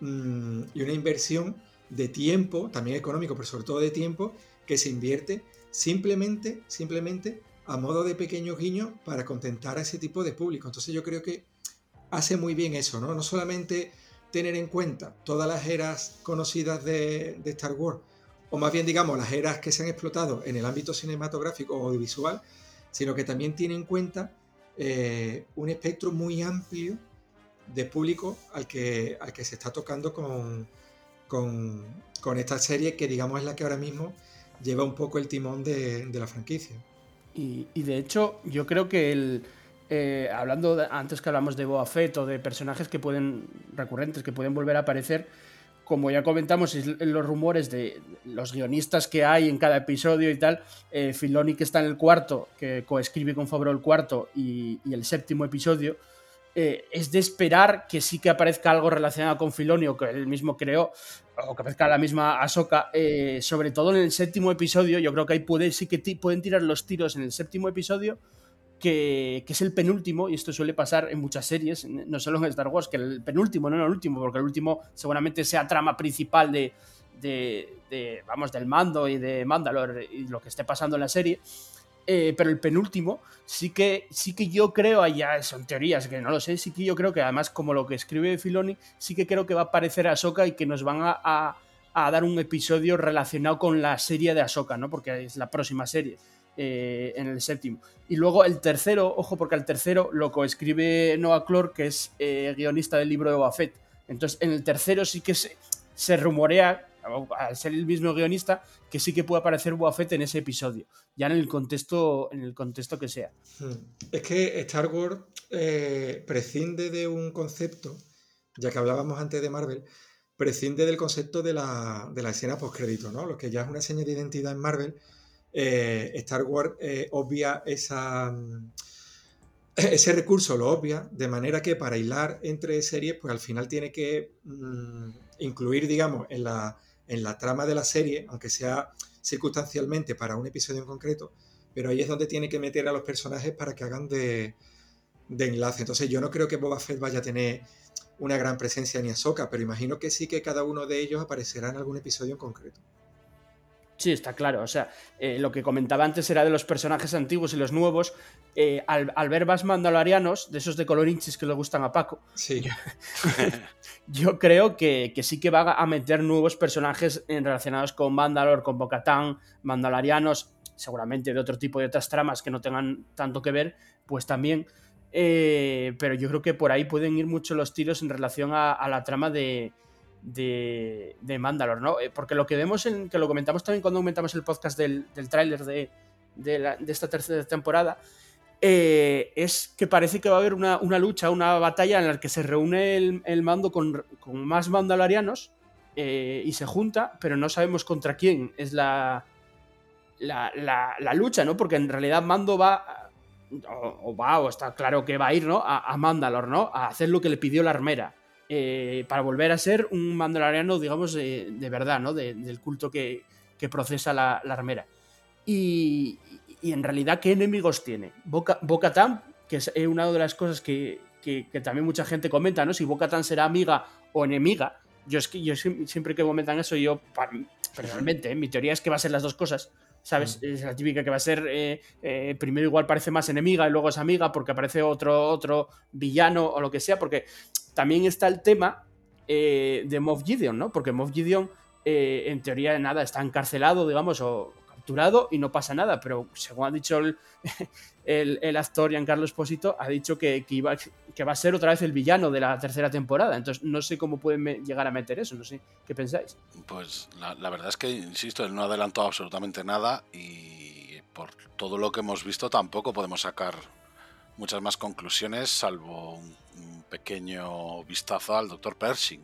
Mm, y una inversión de tiempo, también económico, pero sobre todo de tiempo, que se invierte simplemente, simplemente a modo de pequeño guiño para contentar a ese tipo de público. Entonces yo creo que hace muy bien eso, ¿no? No solamente tener en cuenta todas las eras conocidas de, Star Wars, o más bien digamos las eras que se han explotado en el ámbito cinematográfico o audiovisual, sino que también tiene en cuenta eh, un espectro muy amplio de público al que, al que se está tocando con, con, esta serie que digamos es la que ahora mismo lleva un poco el timón de, la franquicia. Y, de hecho yo creo que el... Eh, hablando antes que hablamos de Boa Fett o de personajes que pueden recurrentes que pueden volver a aparecer como ya comentamos en los rumores de los guionistas que hay en cada episodio y tal, eh, Filoni que está en el cuarto, que coescribe con Fabro el cuarto y el séptimo episodio, eh, es de esperar que sí que aparezca algo relacionado con Filoni o que él mismo creó, o que aparezca la misma Ahsoka, eh, sobre todo en el séptimo episodio, yo creo que ahí puede, sí que pueden tirar los tiros en el séptimo episodio, que, es el penúltimo, y esto suele pasar en muchas series, no solo en Star Wars, que el penúltimo, no el último, porque el último seguramente sea trama principal de, de vamos, del mando y de Mandalore y lo que esté pasando en la serie. Eh, pero el penúltimo sí que, sí que yo creo, allá son teorías que no lo sé, sí que yo creo que además como lo que escribe Filoni, sí que creo que va a aparecer Ahsoka y que nos van a, dar un episodio relacionado con la serie de Ahsoka, ¿no? Porque es la próxima serie. Eh, en el séptimo. Y luego el tercero, ojo, porque el tercero lo coescribe Noah Clore, que es eh, guionista del libro de Boba Entonces, en el tercero sí que se, se rumorea al ser el mismo guionista, que sí que puede aparecer Boba en ese episodio, ya en el contexto, en el contexto que sea. Hmm. Es que Star Wars eh, prescinde de un concepto, ya que hablábamos antes de Marvel, prescinde del concepto de la, de la escena postcrédito, ¿no? Lo que ya es una seña de identidad en Marvel. Eh, Star Wars eh, obvia esa, ese recurso, lo obvia, de manera que para hilar entre series, pues al final tiene que mm, incluir, digamos, en la, en la trama de la serie, aunque sea circunstancialmente para un episodio en concreto, pero ahí es donde tiene que meter a los personajes para que hagan de, enlace. Entonces yo no creo que Boba Fett vaya a tener una gran presencia ni Ahsoka, pero imagino que sí que cada uno de ellos aparecerá en algún episodio en concreto. Sí, está claro. O sea, eh, lo que comentaba antes era de los personajes antiguos y los nuevos. Eh, al, ver más mandalorianos, de esos de color hinchis que le gustan a Paco, sí. yo, creo que, sí que va a meter nuevos personajes relacionados con Mandalor, con Bocatán, mandalorianos, seguramente de otro tipo de otras tramas que no tengan tanto que ver, pues también. Eh, pero yo creo que por ahí pueden ir mucho los tiros en relación a la trama de, de, de Mandalor, ¿no? Eh, porque lo que vemos, en, que lo comentamos también cuando comentamos el podcast del, del tráiler de, de, esta tercera temporada, eh, es que parece que va a haber una, lucha, una batalla en la que se reúne el, mando con, más mandalorianos eh, y se junta, pero no sabemos contra quién es la, la, lucha, ¿no? Porque en realidad Mando va, o, va, o está claro que va a ir, ¿no? A, Mandalor, ¿no? A hacer lo que le pidió la armera. Eh, para volver a ser un mandaloriano, digamos, de, verdad, ¿no? del culto que, procesa la, armera. Y, en realidad, ¿qué enemigos tiene? Boca, que es una de las cosas que, también mucha gente comenta, ¿no? Si Boca será amiga o enemiga. Yo, es que, yo siempre que comentan eso, yo personalmente, ¿eh? mi teoría es que va a ser las dos cosas. ¿Sabes? Mm. Es la típica que va a ser, eh, primero igual parece más enemiga y luego es amiga porque aparece otro, otro villano o lo que sea, porque también está el tema eh, de Moff Gideon, ¿no? Porque Moff Gideon, eh, en teoría, nada, está encarcelado, digamos, o capturado y no pasa nada, pero según ha dicho el, el, actor Giancarlo Esposito, ha dicho que, que, iba, que va a ser otra vez el villano de la tercera temporada. Entonces, no sé cómo pueden llegar a meter eso, no sé. ¿Qué pensáis? Pues la, la verdad es que, insisto, él no adelantó absolutamente nada y por todo lo que hemos visto tampoco podemos sacar muchas más conclusiones, salvo un, pequeño vistazo al doctor Pershing.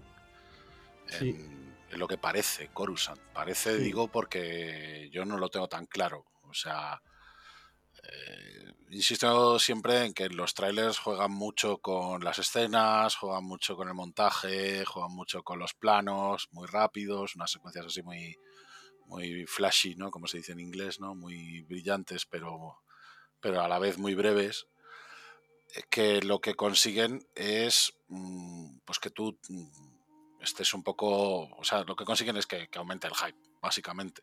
En, lo que parece, Coruscant. Parece, digo, porque yo no lo tengo tan claro. O sea, eh, insisto siempre en que los trailers juegan mucho con las escenas, juegan mucho con el montaje, juegan mucho con los planos, muy rápidos, unas secuencias así muy, muy flashy, ¿no? Como se dice en inglés, ¿no? Muy brillantes, pero, pero a la vez muy breves que lo que consiguen es mm, pues que tú mm, estés un poco, o sea, lo que consiguen es que, aumente el hype, básicamente.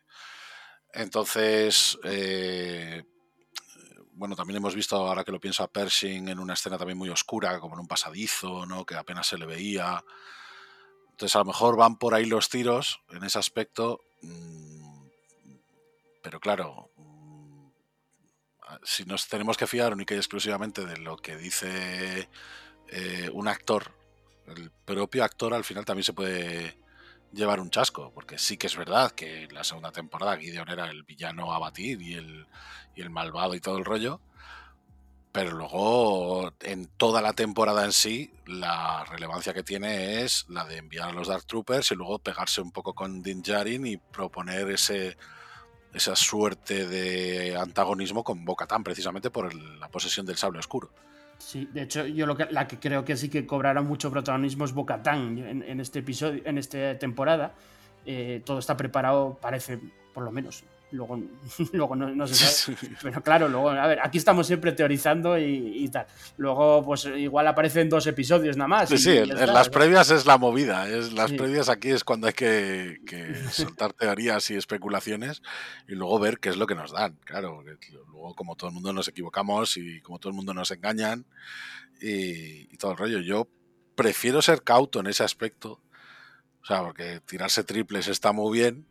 Entonces, eh, bueno, también hemos visto, ahora que lo pienso, a Pershing en una escena también muy oscura, como en un pasadizo, ¿no? Que apenas se le veía. Entonces, a lo mejor van por ahí los tiros en ese aspecto. Mm, pero claro, si nos tenemos que fiar única y exclusivamente de lo que dice eh, un actor, el propio actor al final también se puede llevar un chasco, porque sí que es verdad que en la segunda temporada Gideon era el villano a batir y el, y el malvado y todo el rollo, pero luego en toda la temporada en sí la relevancia que tiene es la de enviar a los Dark Troopers y luego pegarse un poco con Din Djarin y proponer ese esa suerte de antagonismo con Bocatán, precisamente por la posesión del sable oscuro. Sí, de hecho, yo lo que, la que creo que sí que cobrará mucho protagonismo es Bocatán en, en este episodio, en esta temporada. Eh, todo está preparado, parece, por lo menos, luego, luego no, se sabe. Pero claro, luego, a ver, aquí estamos siempre teorizando y, tal. Luego, pues igual aparecen dos episodios nada más. Sí, sí, en, las previas es la movida. Es, las previas aquí es cuando hay que, soltar teorías y especulaciones y luego ver qué es lo que nos dan. Claro, luego como todo el mundo nos equivocamos y como todo el mundo nos engañan y, y todo el rollo. Yo prefiero ser cauto en ese aspecto. O sea, porque tirarse triples está muy bien,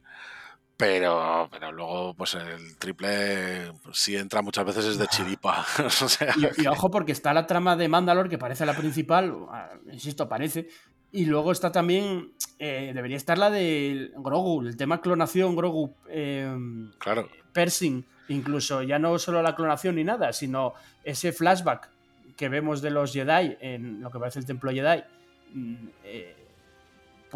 pero, pero luego, pues el triple, pues, si entra muchas veces es de chiripa. y, ojo, porque está la trama de Mandalore, que parece la principal, ah, insisto, parece. Y luego está también, eh, debería estar la de Grogu, el tema clonación, Grogu. Em, claro. Persing, incluso, ya no solo la clonación ni nada, sino ese flashback que vemos de los Jedi en lo que parece el templo Jedi. Mm,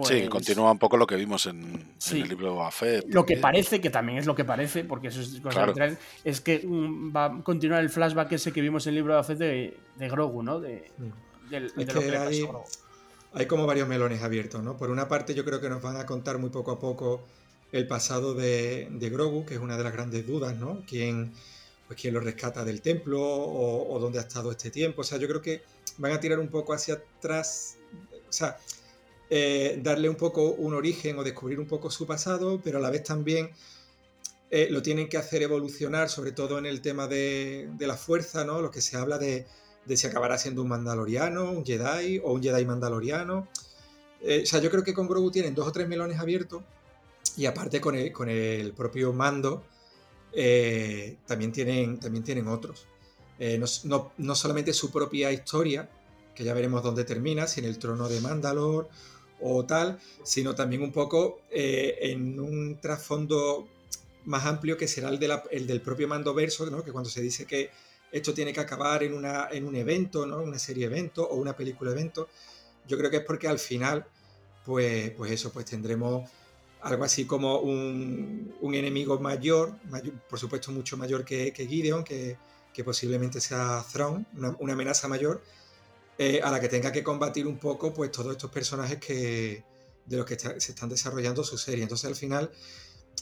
sí, pues continúa un poco lo que vimos en, el libro de Lo que parece, que también es lo que parece, porque eso es cosa es que mm, va a continuar el flashback ese que vimos en el libro de Afet de, Grogu, ¿no? De, hay, como varios melones abiertos, ¿no? Por una parte, yo creo que nos van a contar muy poco a poco el pasado de, Grogu, que es una de las grandes dudas, ¿no? ¿Quién, pues, quién lo rescata del templo o, o dónde ha estado este tiempo? O sea, yo creo que van a tirar un poco hacia atrás. O sea, eh, darle un poco un origen o descubrir un poco su pasado, pero a la vez también eh, lo tienen que hacer evolucionar, sobre todo en el tema de, la fuerza, ¿no? Lo que se habla de, si acabará siendo un mandaloriano, un Jedi o un Jedi mandaloriano. Eh, o sea, yo creo que con Grogu tienen dos o tres melones abiertos y aparte con el, propio mando también, tienen, también tienen otros. No, no, solamente su propia historia, que ya veremos dónde termina, si en el trono de Mandalor o tal, sino también un poco eh, en un trasfondo más amplio que será el, del propio mando verso, ¿no? que cuando se dice que esto tiene que acabar en, una, en un evento, ¿no? una serie evento o una película evento, yo creo que es porque al final, pues, pues eso, pues tendremos algo así como un, enemigo mayor, por supuesto mucho mayor que, Gideon, que, posiblemente sea Thrawn, una amenaza mayor, eh, a la que tenga que combatir un poco pues todos estos personajes que, de los que se están desarrollando su serie. Entonces al final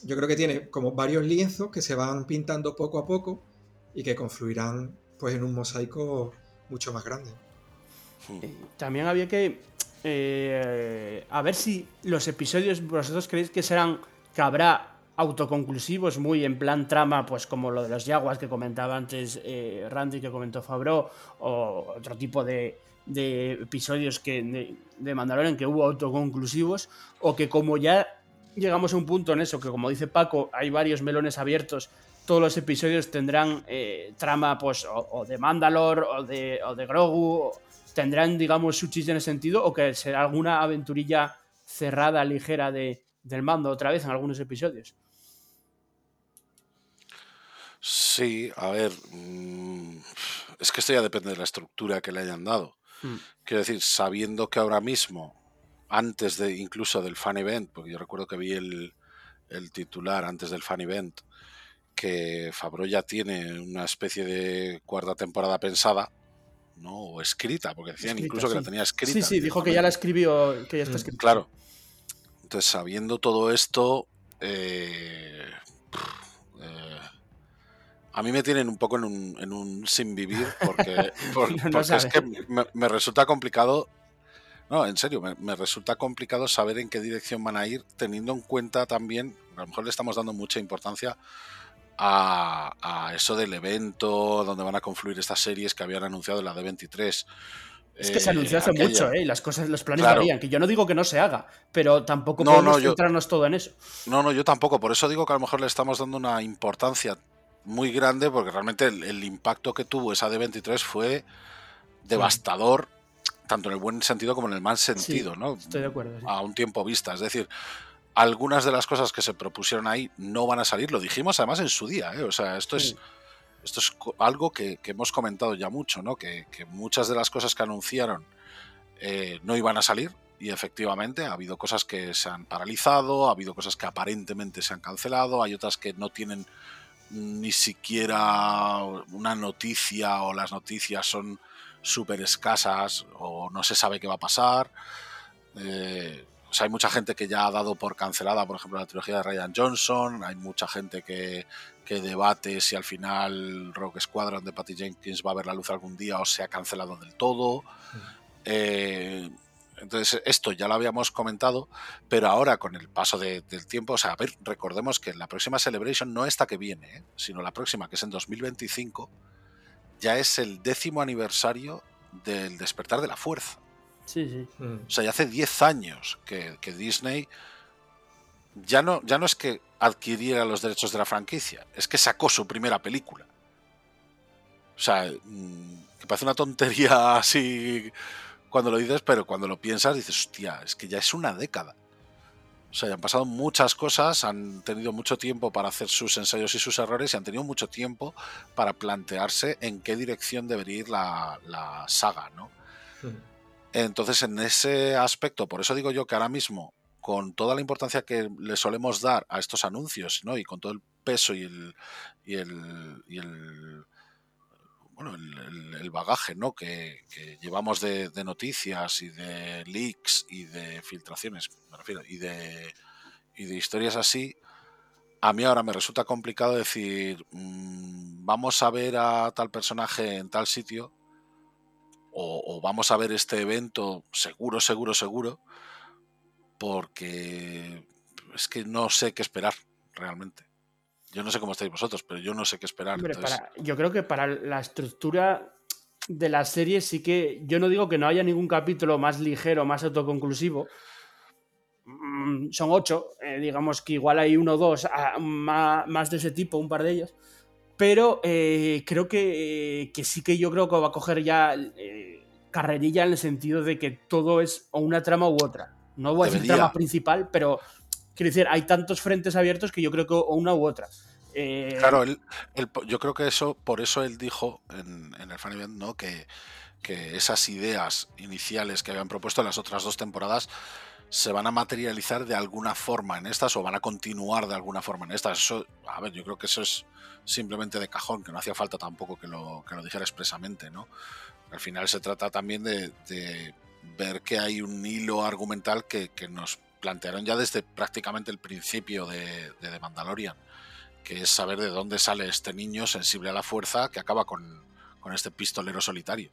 yo creo que tiene como varios lienzos que se van pintando poco a poco y que confluirán pues en un mosaico mucho más grande. Eh, también había que eh, a ver si los episodios vosotros creéis que serán que habrá autoconclusivos, muy en plan trama, pues como lo de los Jaguars que comentaba antes Randy, que comentó Fabro, o otro tipo de, de episodios que de, de Mandalorian que hubo autoconclusivos o que como ya llegamos a un punto en eso, que como dice Paco, hay varios melones abiertos, todos los episodios tendrán eh, trama pues o, de Mandalor o de, o de Grogu, tendrán digamos su chiste en ese sentido o que será alguna aventurilla cerrada, ligera de, del mando otra vez en algunos episodios. Sí, a ver, mm, es que esto ya depende de la estructura que le hayan dado. Hmm. Quiero decir, sabiendo que ahora mismo, antes de incluso del fan event, porque yo recuerdo que vi el, titular antes del fan event, que Fabro ya tiene una especie de cuarta temporada pensada, ¿no? O escrita, porque decían incluso que la tenía escrita. Sí, sí, dijo que ya la escribió, que ya está hmm. escrita. Claro. Entonces, sabiendo todo esto, eh, a mí me tienen un poco en un, en un sin vivir porque, es que me, resulta complicado. No, en serio, me, resulta complicado saber en qué dirección van a ir, teniendo en cuenta también, a lo mejor le estamos dando mucha importancia a, eso del evento donde van a confluir estas series que habían anunciado en la D23. Es que se anunció hace mucho, ¿eh? Y las cosas, los planes varían. Que yo no digo que no se haga, pero tampoco podemos centrarnos todo en eso. No, no, yo tampoco. Por eso digo que a lo mejor le estamos dando una importancia muy grande porque realmente el, impacto que tuvo esa D23 fue devastador, tanto en el buen sentido como en el mal sentido, ¿no? Estoy de acuerdo. A un tiempo vista. Es decir, algunas de las cosas que se propusieron ahí no van a salir. Lo dijimos además en su día, ¿eh? O sea, esto es. Esto es algo que, hemos comentado ya mucho, ¿no? Que, muchas de las cosas que anunciaron eh, no iban a salir, y efectivamente ha habido cosas que se han paralizado, ha habido cosas que aparentemente se han cancelado, hay otras que no tienen ni siquiera una noticia o las noticias son súper escasas o no se sabe qué va a pasar. Eh, hay mucha gente que ya ha dado por cancelada, por ejemplo, la trilogía de Ryan Johnson. Hay mucha gente que, debate si al final Rock Squadron de Patty Jenkins va a ver la luz algún día o se ha cancelado del todo. Eh, entonces, esto ya lo habíamos comentado, pero ahora con el paso del tiempo, o sea, a ver, recordemos que la próxima Celebration no esta que viene, ¿eh? sino la próxima, que es en 2025, ya es el décimo aniversario del despertar de la fuerza. Sí, sí. Mm. O sea, ya hace 10 años que, Disney ya no, ya no es que adquiriera los derechos de la franquicia, es que sacó su primera película. O sea, mm, que parece una tontería así cuando lo dices, pero cuando lo piensas dices, hostia, es que ya es una década. O sea, ya han pasado muchas cosas, han tenido mucho tiempo para hacer sus ensayos y sus errores y han tenido mucho tiempo para plantearse en qué dirección debería ir la, saga, ¿no? Entonces, en ese aspecto, por eso digo yo que ahora mismo, con toda la importancia que le solemos dar a estos anuncios, ¿no? Y con todo el peso y el, y el, y el bueno, el, bagaje ¿no? que, llevamos de, noticias y de leaks y de filtraciones, me refiero, y de, y de historias así, a mí ahora me resulta complicado decir, mm, vamos a ver a tal personaje en tal sitio, o, vamos a ver este evento seguro, seguro, seguro, porque es que no sé qué esperar realmente. Yo no sé cómo estáis vosotros, pero yo no sé qué esperar. yo creo que para la estructura de la serie sí que. Yo no digo que no haya ningún capítulo más ligero, más autoconclusivo. Mm, son ocho, eh, digamos que igual hay uno o dos ah, más, de ese tipo, un par de ellos. Pero eh, creo que, sí que yo creo que va a coger ya eh, carrerilla en el sentido de que todo es o una trama u otra. No voy a decir trama principal, pero Quiero decir, hay tantos frentes abiertos que yo creo que una u otra. Eh, claro, yo creo que eso, por eso él dijo en, el Fan Event, ¿no? Que, que esas ideas iniciales que habían propuesto en las otras dos temporadas se van a materializar de alguna forma en estas o van a continuar de alguna forma en estas. Eso, a ver, yo creo que eso es simplemente de cajón, que no hacía falta tampoco que lo, que lo dijera expresamente, ¿no? Al final se trata también de, ver que hay un hilo argumental que, que nos plantearon ya desde prácticamente el principio de, de Mandalorian, que es saber de dónde sale este niño sensible a la fuerza que acaba con, este pistolero solitario.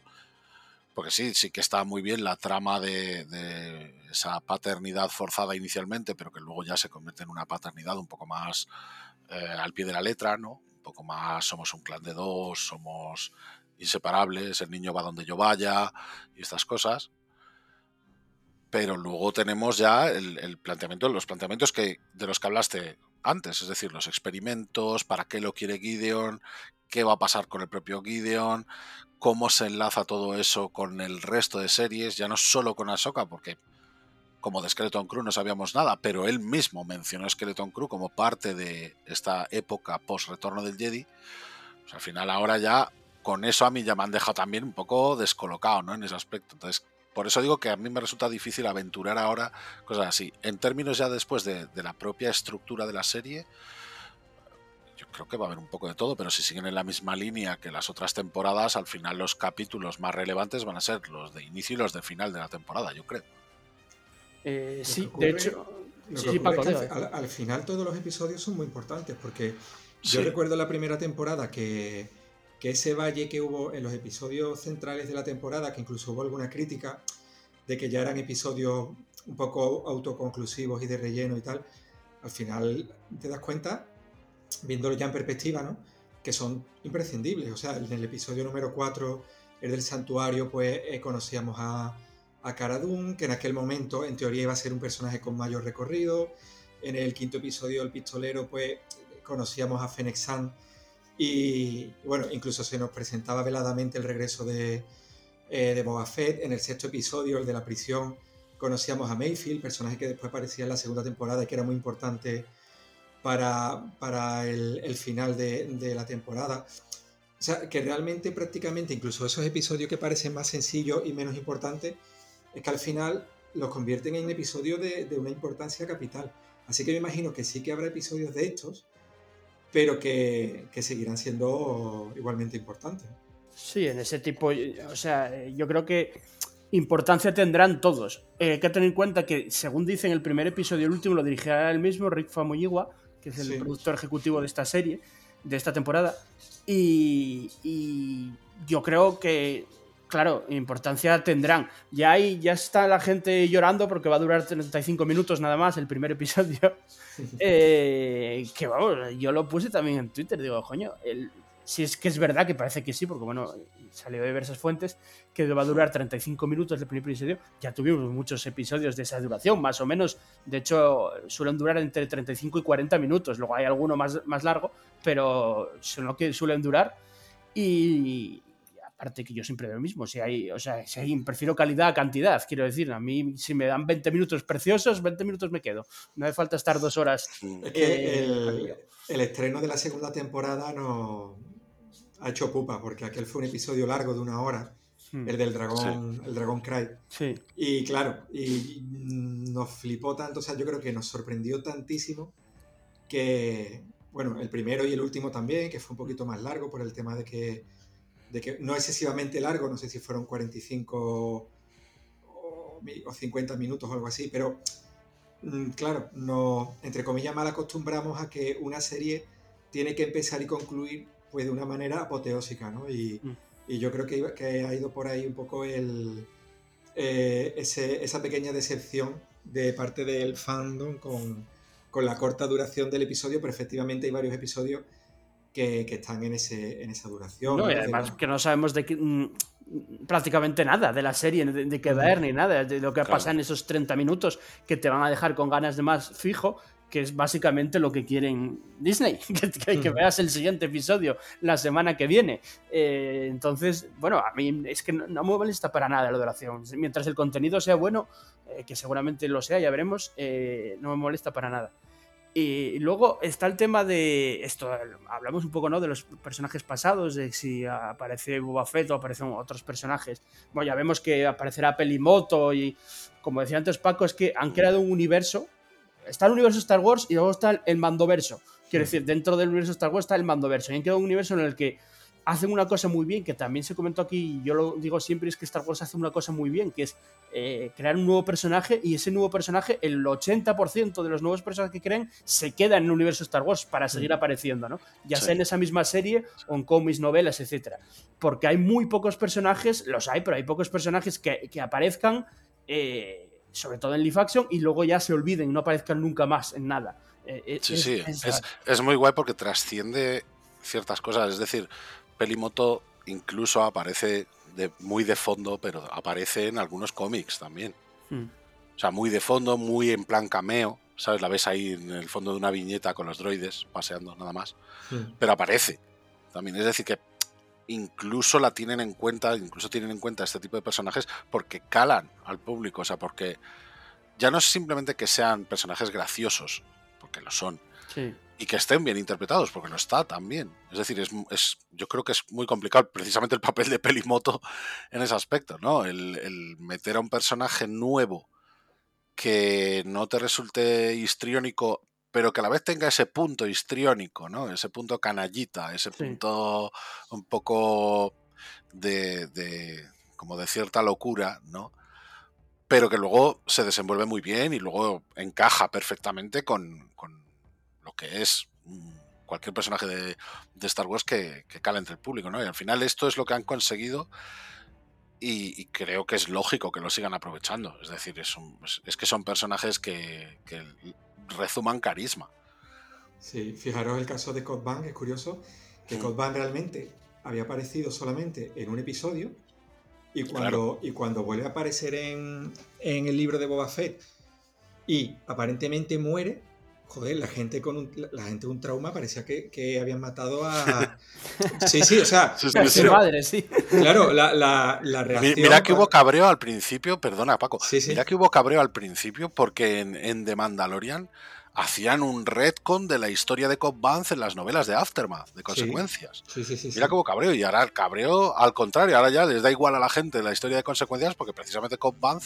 Porque sí, sí que está muy bien la trama de, esa paternidad forzada inicialmente, pero que luego ya se convierte en una paternidad un poco más eh, al pie de la letra, ¿no? Un poco más somos un clan de dos, somos inseparables, el niño va donde yo vaya y estas cosas. Pero luego tenemos ya el, planteamiento, los planteamientos que, de los que hablaste antes, es decir, los experimentos, para qué lo quiere Gideon, qué va a pasar con el propio Gideon, cómo se enlaza todo eso con el resto de series, ya no solo con Ahsoka, porque como de Skeleton Crew no sabíamos nada, pero él mismo mencionó Skeleton Crew como parte de esta época post-retorno del Jedi. Pues al final ahora ya, con eso a mí ya me han dejado también un poco descolocado, ¿no? En ese aspecto. Entonces, por eso digo que a mí me resulta difícil aventurar ahora cosas así. En términos ya después de, de la propia estructura de la serie, yo creo que va a haber un poco de todo, pero si siguen en la misma línea que las otras temporadas, al final los capítulos más relevantes van a ser los de inicio y los de final de la temporada, yo creo. Eh, sí, de hecho. al, final todos los episodios son muy importantes porque yo recuerdo la primera temporada que, ese valle que hubo en los episodios centrales de la temporada, que incluso hubo alguna crítica de que ya eran episodios un poco autoconclusivos y de relleno y tal, al final te das cuenta, viéndolo ya en perspectiva, ¿no? que son imprescindibles. O sea, en el episodio número 4, el del santuario, pues eh, conocíamos a, a que en aquel momento en teoría iba a ser un personaje con mayor recorrido. En el quinto episodio, El Pistolero, pues conocíamos a Fennec San y, bueno, incluso se nos presentaba veladamente el regreso de, eh, de Boba Fett. En el sexto episodio, el de la prisión, conocíamos a Mayfield, personaje que después aparecía en la segunda temporada y que era muy importante para, para el, final de, de, la temporada. O sea, que realmente prácticamente incluso esos episodios que parecen más sencillos y menos importantes, es que al final los convierten en episodios de, una importancia capital. Así que me imagino que sí que habrá episodios de estos, pero que, seguirán siendo igualmente importantes. Sí, en ese tipo, o sea, yo creo que importancia tendrán todos. Eh, hay que tener en cuenta que, según dicen, el primer episodio, el último lo dirigirá el mismo Rick Famuyiwa, que es el productor ejecutivo de esta serie, de esta temporada. y yo creo que claro, importancia tendrán. Ya ahí ya está la gente llorando porque va a durar 35 minutos nada más el primer episodio. Eh, que vamos, yo lo puse también en Twitter, digo, coño, si es que es verdad que parece que sí, porque bueno, salió de diversas fuentes, que va a durar 35 minutos el primer episodio, ya tuvimos muchos episodios de esa duración, más o menos, de hecho suelen durar entre 35 y 40 minutos, luego hay alguno más, más largo, pero son lo que suelen durar. Y, aparte que yo siempre veo lo mismo, si hay, o sea, si hay, prefiero calidad a cantidad, quiero decir, a mí si me dan 20 minutos preciosos, 20 minutos me quedo, no hace falta estar dos horas. Es que eh, el, estreno de la segunda temporada no ha hecho pupa, porque aquel fue un episodio largo de una hora, hmm. el del dragón, el dragón Cry. Sí. Y claro, y nos flipó tanto, o sea, yo creo que nos sorprendió tantísimo que, bueno, el primero y el último también, que fue un poquito más largo por el tema de que de que no excesivamente largo, no sé si fueron 45 o, 50 minutos o algo así, pero mm, claro, no, entre comillas, mal acostumbramos a que una serie tiene que empezar y concluir pues de una manera apoteósica, ¿no? Y, mm. yo creo que, que, ha ido por ahí un poco el, eh, esa pequeña decepción de parte del fandom con, con la corta duración del episodio, pero efectivamente hay varios episodios que, están en, ese, en esa duración. No, y además que no sabemos de mm, prácticamente nada de la serie, de, qué ver ni nada, de lo que pasa en esos 30 minutos que te van a dejar con ganas de más fijo, que es básicamente lo que quieren Disney, que, veas el siguiente episodio la semana que viene. Eh, entonces, bueno, a mí es que no, me molesta para nada la duración. Mientras el contenido sea bueno, eh, que seguramente lo sea, ya veremos, eh, no me molesta para nada. Y luego está el tema de esto, hablamos un poco ¿no? de los personajes pasados, de si aparece Boba Fett o aparecen otros personajes. Bueno, ya vemos que aparecerá Pelimoto y, como decía antes Paco, es que han creado un universo. Está el universo Star Wars y luego está el Mandoverso. Quiero decir, dentro del universo Star Wars está el Mandoverso. Y han creado un universo en el que hacen una cosa muy bien, que también se comentó aquí, y yo lo digo siempre, es que Star Wars hace una cosa muy bien, que es eh, crear un nuevo personaje y ese nuevo personaje, el 80% de los nuevos personajes que creen, se quedan en el universo Star Wars para seguir apareciendo, ¿no? Ya sea en esa misma serie o en cómics, novelas, etcétera. Porque hay muy pocos personajes, los hay, pero hay pocos personajes que, aparezcan, eh, sobre todo en Live Action, y luego ya se olviden, no aparezcan nunca más en nada. Eh, sí, sí, es muy guay porque trasciende ciertas cosas, es decir, Pelimoto incluso aparece de, muy de fondo, pero aparece en algunos cómics también. Hmm. O sea, muy de fondo, muy en plan cameo. ¿Sabes? La ves ahí en el fondo de una viñeta con los droides paseando nada más. Mm. Pero aparece también. Es decir, que incluso la tienen en cuenta, incluso tienen en cuenta este tipo de personajes porque calan al público. O sea, porque ya no es simplemente que sean personajes graciosos, porque lo son, Sí. Y que estén bien interpretados, porque lo está también. Es decir, es, es- yo creo que es muy complicado precisamente el papel de Pelimoto en ese aspecto, ¿no? El, el meter a un personaje nuevo que no te resulte histriónico, pero que a la vez tenga ese punto histriónico, ¿no? Ese punto canallita, ese Sí. punto un poco de, de- como de cierta locura, ¿no? Pero que luego se desenvuelve muy bien y luego encaja perfectamente con, con lo que es mm, cualquier personaje de, de Star Wars que, que cala entre el público, ¿no? Y al final esto es lo que han conseguido y, y creo que es lógico que lo sigan aprovechando. Es decir, es, un- es- es que son personajes que, que rezuman carisma. Sí, fijaros el caso de Cod Bang, es curioso que. Cod Bang realmente había aparecido solamente en un episodio y cuando, y cuando vuelve a aparecer en, en el libro de Boba Fett y aparentemente muere, joder, la gente con un, la, gente con un trauma parecía que, que habían matado a... Sí, sí, o sea, Sí, sí, Su sí. pero- madre, sí. claro, la, la, reacción... Mira que hubo cabreo al principio, perdona Paco, Sí, sí. mira que hubo cabreo al principio porque en, en The Mandalorian hacían un retcon de la historia de Cobb Vanth en las novelas de Aftermath, de consecuencias. Sí, sí, sí, sí. Mira que hubo cabreo y ahora el cabreo al contrario, ahora ya les da igual a la gente la historia de consecuencias porque precisamente Cobb Vanth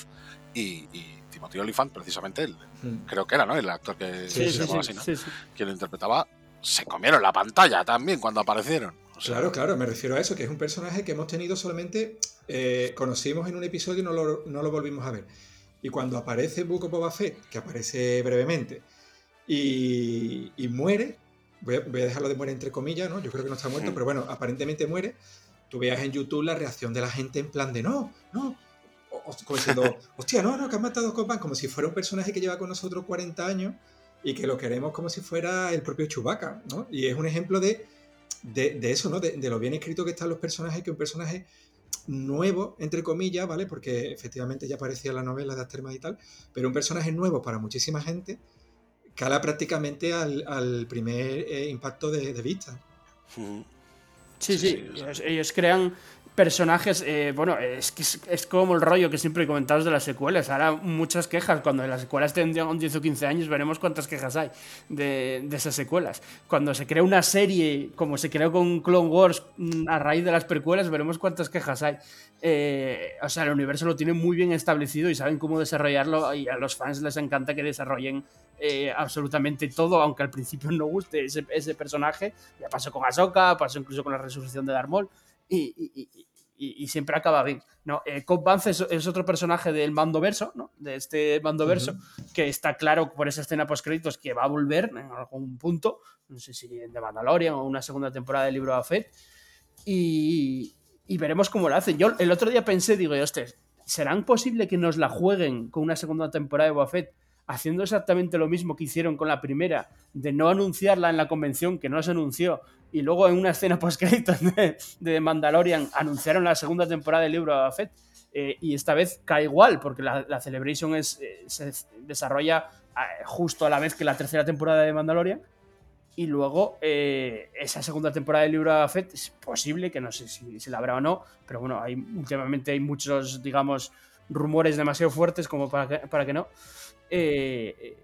y, y Timothy Olyphant, precisamente el, Mm. creo que era, ¿no? El actor que Sí, se llamaba sí, así. Quien lo interpretaba, se comieron la pantalla también cuando aparecieron. O sea, Claro, claro, me refiero a eso, que es un personaje que hemos tenido solamente, eh, conocimos en un episodio y no lo, no lo volvimos a ver. Y cuando aparece of Boba Fett, que aparece brevemente, y, y muere, voy a, voy a dejarlo de muere entre comillas, ¿no? Yo creo que no está muerto, Mm. pero bueno, aparentemente muere. Tú veas en YouTube la reacción de la gente en plan de no, no, como diciendo, hostia, no, no, que han matado a Copan, como si fuera un personaje que lleva con nosotros 40 años y que lo queremos como si fuera el propio Chewbacca, ¿no? Y es un ejemplo de, de, de eso, ¿no? De, de lo bien escrito que están los personajes, que un personaje nuevo, entre comillas, ¿vale? Porque efectivamente ya aparecía en la novela de Aftermath y tal, pero un personaje nuevo para muchísima gente cala prácticamente al, al primer eh, impacto de, de vista. Sí, Sí, ellos crean personajes, eh, bueno, es es, es como el rollo que siempre comentamos de las secuelas. Ahora muchas quejas, cuando las secuelas tendrían 10 o 15 años, veremos cuántas quejas hay de, de esas secuelas. Cuando se crea una serie, como se creó con Clone Wars mm, a raíz de las precuelas, veremos cuántas quejas hay. Eh, o sea, el universo lo tiene muy bien establecido y saben cómo desarrollarlo y a los fans les encanta que desarrollen eh, absolutamente todo, aunque al principio no guste ese, ese personaje. Ya pasó con Ahsoka, pasó incluso con la resurrección de Darth Maul y- y- y- y siempre acaba bien. ¿no? Eh, Cobb es, es otro personaje del mando verso, ¿no? de este mando verso, que está claro por esa escena post créditos que va a volver en algún punto, no sé si The Mandalorian o una segunda temporada del libro de y, y veremos cómo lo hacen. Yo el otro día pensé, digo, hostia, ¿serán posible que nos la jueguen con una segunda temporada de Boba Fett haciendo exactamente lo mismo que hicieron con la primera, de no anunciarla en la convención, que no se anunció, y luego en una escena post de, de Mandalorian anunciaron la segunda temporada del libro Boba Fett? Eh, y esta vez cae igual, porque la, la Celebration es, eh, se desarrolla eh, justo a la vez que la tercera temporada de Mandalorian. Y luego esa segunda temporada del libro Boba Fett es posible, que no sé si, si la habrá o no, pero bueno, hay, últimamente hay muchos, digamos, rumores demasiado fuertes como para para que no. Eh, eh,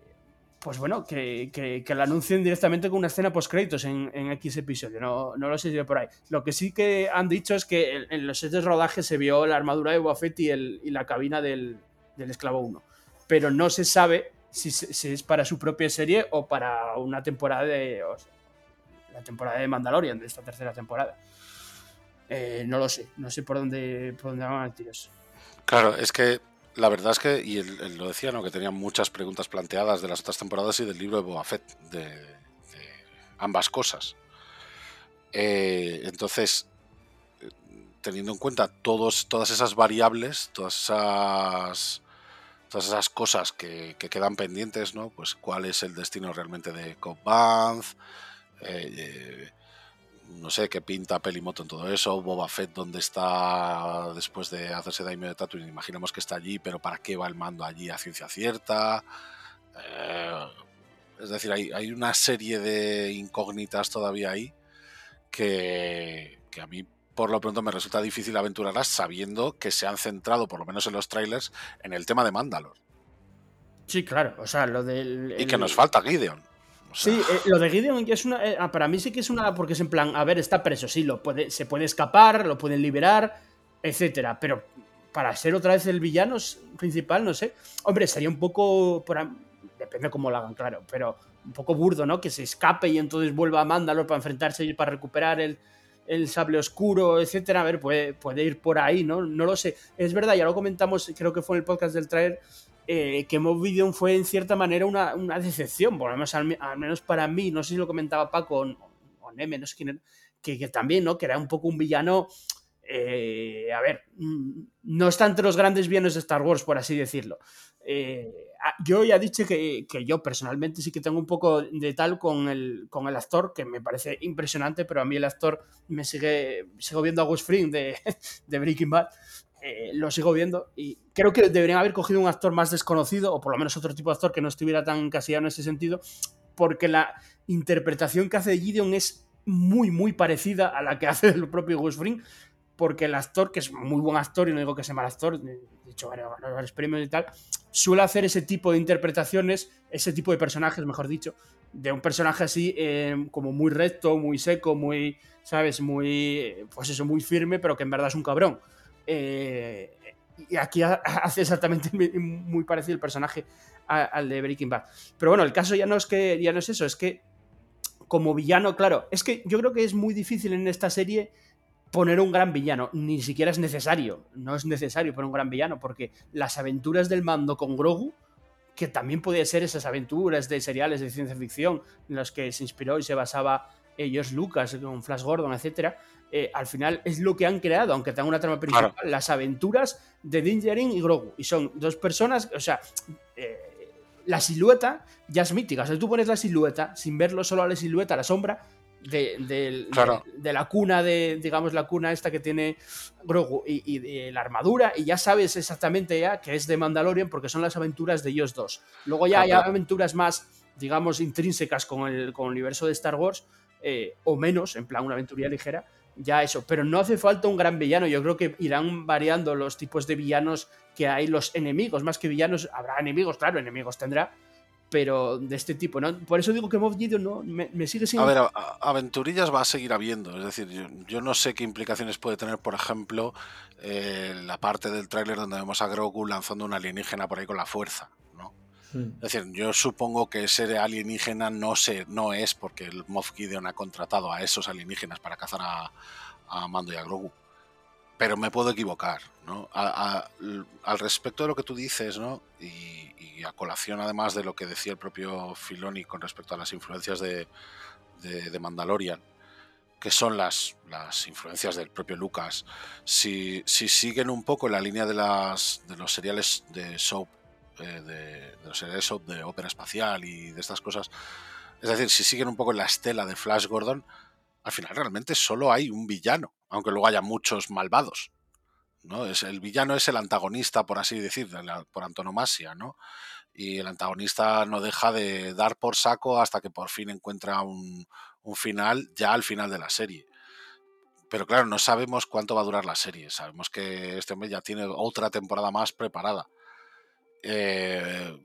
pues bueno, que, que, que, la anuncien directamente con una escena post-créditos en, en, X episodio. No, no lo sé si por ahí. Lo que sí que han dicho es que en, en los sets de rodaje se vio la armadura de Boba Fett y, el, y la cabina del, del, Esclavo 1. Pero no se sabe si, si, es para su propia serie o para una temporada de. O sea, la temporada de Mandalorian, de esta tercera temporada. Eh, no lo sé. No sé por dónde, por dónde van a tiros. Claro, es que la verdad es que, y él, lo decía, ¿no? que tenía muchas preguntas planteadas de las otras temporadas y del libro de Boba Fett, de, de ambas cosas. Eh, entonces, teniendo en cuenta todos, todas esas variables, todas esas, todas esas cosas que, que, quedan pendientes, ¿no? Pues cuál es el destino realmente de Cobb Vanth, eh, no sé qué pinta Pelimoto en todo eso, Boba Fett dónde está después de hacerse daño de Tatooine, imaginemos que está allí, pero ¿para qué va el mando allí a ciencia cierta? Eh, es decir, hay, hay, una serie de incógnitas todavía ahí que, que, a mí por lo pronto me resulta difícil aventurarlas sabiendo que se han centrado, por lo menos en los trailers, en el tema de Mandalore. Sí, claro, o sea, lo del... Y que nos falta Gideon. Sí, eh, lo de Gideon es una. Eh, ah, para mí sí que es una. Porque es en plan, a ver, está preso, sí, lo puede, se puede escapar, lo pueden liberar, etcétera. Pero para ser otra vez el villano principal, no sé. Hombre, sería un poco. depende cómo lo hagan, claro. Pero un poco burdo, ¿no? Que se escape y entonces vuelva a Mandalor para enfrentarse y para recuperar el, el sable oscuro, etcétera. A ver, puede, puede ir por ahí, ¿no? No lo sé. Es verdad, ya lo comentamos, creo que fue en el podcast del trailer eh, que Mob Gideon fue en cierta manera una, una decepción, por lo menos, al, menos para mí, no sé si lo comentaba Paco o, Neme, no sé quién era, que, también, ¿no? Que era un poco un villano, eh, a ver, mm, no está entre los grandes villanos de Star Wars, por así decirlo. Eh, yo ya he dicho que, que, yo personalmente sí que tengo un poco de tal con el, con el actor, que me parece impresionante, pero a mí el actor me sigue, sigo viendo a Gus Fring de, de Breaking Bad, eh, lo sigo viendo y creo que deberían haber cogido un actor más desconocido o por lo menos otro tipo de actor que no estuviera tan encasillado en ese sentido porque la interpretación que hace de Gideon es muy muy parecida a la que hace el propio Gus Fring porque el actor, que es muy buen actor y no digo que sea mal actor, de hecho varios premios y tal, suele hacer ese tipo de interpretaciones, ese tipo de personajes, mejor dicho, de un personaje así eh, como muy recto, muy seco, muy, ¿sabes? Muy, pues eso, muy firme, pero que en verdad es un cabrón. Eh, y aquí hace exactamente muy parecido el personaje al de Breaking Bad. Pero bueno, el caso ya no es que ya no es eso, es que como villano, claro, es que yo creo que es muy difícil en esta serie poner un gran villano, ni siquiera es necesario, no es necesario poner un gran villano, porque las aventuras del mando con Grogu, que también puede ser esas aventuras de seriales de ciencia ficción en las que se inspiró y se basaba ellos Lucas con Flash Gordon, etcétera, eh, al final es lo que han creado, aunque tenga una trama principal, las aventuras de Dingerin y Grogu. Y son dos personas, o sea, eh, la silueta ya es mítica. O sea, tú pones la silueta sin verlo solo a la silueta, a la sombra, de, la cuna de, digamos, la cuna esta que tiene Grogu y, de la armadura, y ya sabes exactamente ya que es de Mandalorian porque son las aventuras de ellos dos. Luego ya hay aventuras más, digamos, intrínsecas con el, con el universo de Star Wars, eh, o menos, en plan una aventuría ligera, ya eso, pero no hace falta un gran villano, yo creo que irán variando los tipos de villanos que hay, los enemigos, más que villanos, habrá enemigos, claro, enemigos tendrá, pero de este tipo, ¿no? Por eso digo que Moff Gideon no, me, sigue siendo... A ver, aventurillas va a seguir habiendo, es decir, yo, no sé qué implicaciones puede tener, por ejemplo, eh, la parte del tráiler donde vemos a Grogu lanzando una alienígena por ahí con la fuerza, es decir, yo supongo que ese alienígena no, se, no es porque el Moff Gideon ha contratado a esos alienígenas para cazar a, Mando y a Grogu. Pero me puedo equivocar, ¿no? al respecto de lo que tú dices, ¿no? Y, a colación además de lo que decía el propio Filoni con respecto a las influencias de, de, Mandalorian, que son las, las, influencias del propio Lucas, si, si, siguen un poco la línea de, las, de los seriales de soap eh, de, los series de ópera espacial y de estas cosas. Es decir, si siguen un poco en la estela de Flash Gordon, al final realmente solo hay un villano, aunque luego haya muchos malvados. ¿no? Es, el villano es el antagonista, por así decir, por antonomasia, ¿no? Y el antagonista no deja de dar por saco hasta que por fin encuentra un, un final, ya al final de la serie. Pero claro, no sabemos cuánto va a durar la serie. Sabemos que este hombre ya tiene otra temporada más preparada. Eh,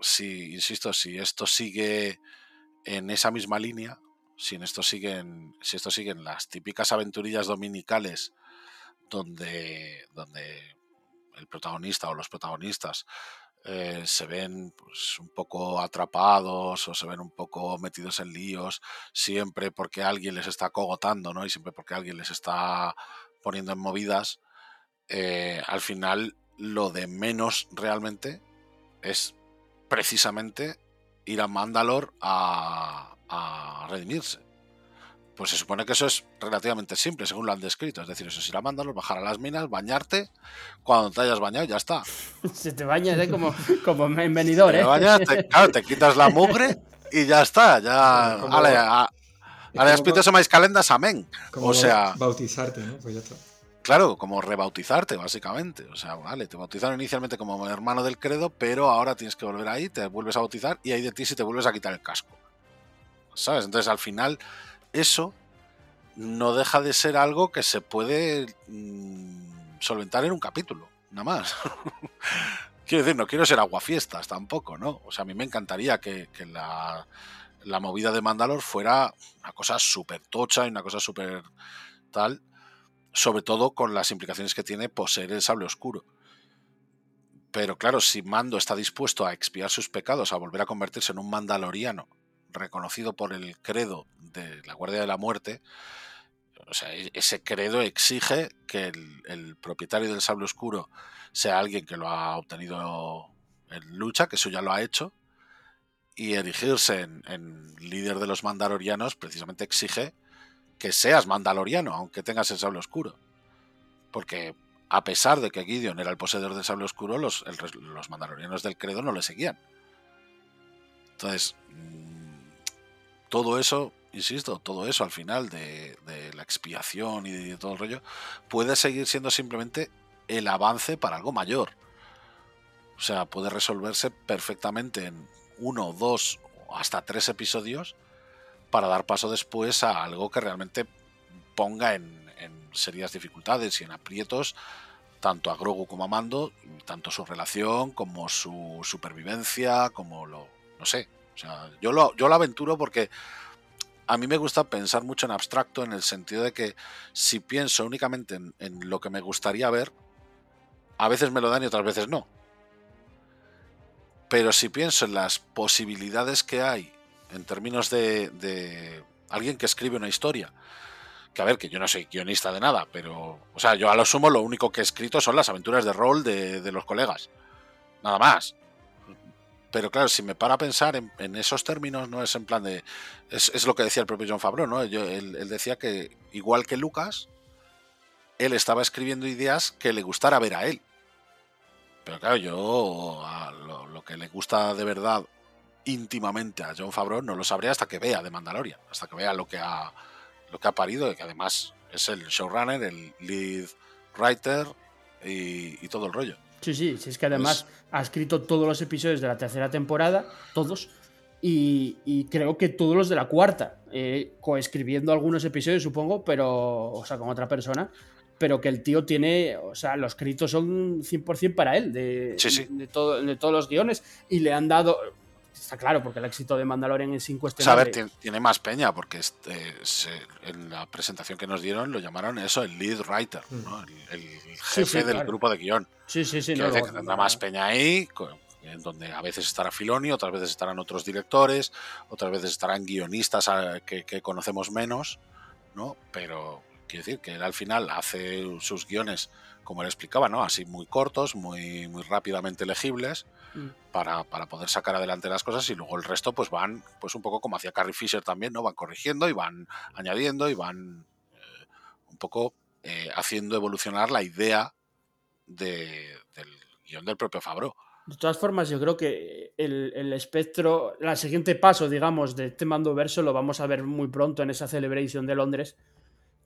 si, insisto, si esto sigue en esa misma línea, si en esto siguen, si esto siguen las típicas aventurillas dominicales donde, donde el protagonista o los protagonistas eh, se ven pues, un poco atrapados o se ven un poco metidos en líos, siempre porque alguien les está cogotando, ¿no? Y siempre porque alguien les está poniendo en movidas, eh, al final lo de menos realmente es precisamente ir a Mandalor a, redimirse. Pues se supone que eso es relativamente simple, según lo han descrito. Es decir, eso es ir a Mandalor, bajar a las minas, bañarte. Cuando te hayas bañado, ya está. Se te bañas ¿eh? como, como en venidor, ¿eh? Te claro, te quitas la mugre y ya está. Ya, Ahora espíritus semáis calendas, amén. Como o sea, bautizarte, ¿no? Pues ya está. Claro, como rebautizarte, básicamente. O sea, vale, te bautizaron inicialmente como hermano del credo, pero ahora tienes que volver ahí, te vuelves a bautizar y hay de ti si te vuelves a quitar el casco. ¿Sabes? Entonces, al final, eso no deja de ser algo que se puede mmm, solventar en un capítulo, nada más. quiero decir, no quiero ser aguafiestas tampoco, ¿no? O sea, a mí me encantaría que, que la, la, movida de Mandalor fuera una cosa súper tocha y una cosa súper tal, sobre todo con las implicaciones que tiene poseer el sable oscuro. Pero claro, si Mando está dispuesto a expiar sus pecados, a volver a convertirse en un mandaloriano reconocido por el credo de la Guardia de la Muerte, o sea, ese credo exige que el, propietario del sable oscuro sea alguien que lo ha obtenido en lucha, que eso ya lo ha hecho, y erigirse en líder de los mandalorianos precisamente exige que seas mandaloriano, aunque tengas el sable oscuro. Porque a pesar de que Gideon era el poseedor del sable oscuro, los, los mandalorianos del credo no le seguían. Entonces, todo eso, insisto, todo eso al final de, de la expiación y de todo el rollo, puede seguir siendo simplemente el avance para algo mayor. O sea, puede resolverse perfectamente en uno, dos o hasta tres episodios para dar paso después a algo que realmente ponga en, serias dificultades y en aprietos tanto a Grogu como a Mando, tanto su relación como su supervivencia, como lo, no sé, o sea, yo lo, yo lo aventuro porque a mí me gusta pensar mucho en abstracto en el sentido de que si pienso únicamente en, en, lo que me gustaría ver, a veces me lo dan y otras veces no. Pero si pienso en las posibilidades que hay en términos de, de alguien que escribe una historia, que a ver, que yo no soy guionista de nada, pero, o sea, yo a lo sumo lo único que he escrito son las aventuras de rol de, los colegas. Nada más. Pero claro, si me para a pensar en, esos términos, no es en plan de. Es, lo que decía el propio John Favreau, ¿no? Él, decía que, igual que Lucas, él estaba escribiendo ideas que le gustara ver a él. Pero claro, yo lo que le gusta de verdad íntimamente a John Favreau no lo sabré hasta que vea de Mandalorian, hasta que vea lo que ha, lo que ha parido, que además es el showrunner, el lead writer y, y todo el rollo. Sí, sí, sí, es que además pues, ha escrito todos los episodios de la tercera temporada, todos, y, y creo que todos los de la cuarta, eh, coescribiendo algunos episodios, supongo, pero, o sea, con otra persona, pero que el tío tiene, o sea, los créditos son 100% para él, de, sí, sí. De, todo, de todos los guiones, y le han dado, está claro, porque el éxito de Mandalorian es O incuestionable. sea, a ver, tiene más peña, porque este, se, en la presentación que nos dieron lo llamaron eso, el lead writer, ¿no? el, el, jefe sí, sí, del claro. grupo de guion. Sí, sí, sí. Que, no, que tendrá más peña ahí, en donde a veces estará Filoni, otras veces estarán otros directores, otras veces estarán guionistas que, que conocemos menos, ¿no? Pero quiero decir que él al final hace sus guiones, como él explicaba, ¿no? Así muy cortos, muy, muy rápidamente legibles, mm. para, para, poder sacar adelante las cosas y luego el resto pues van, pues un poco como hacía Carrie Fisher también, ¿no? Van corrigiendo y van añadiendo y van eh, un poco eh, haciendo evolucionar la idea de, del guion del propio Fabro. De todas formas, yo creo que el, el, espectro, el siguiente paso, digamos, de este mando verso lo vamos a ver muy pronto en esa celebration de Londres,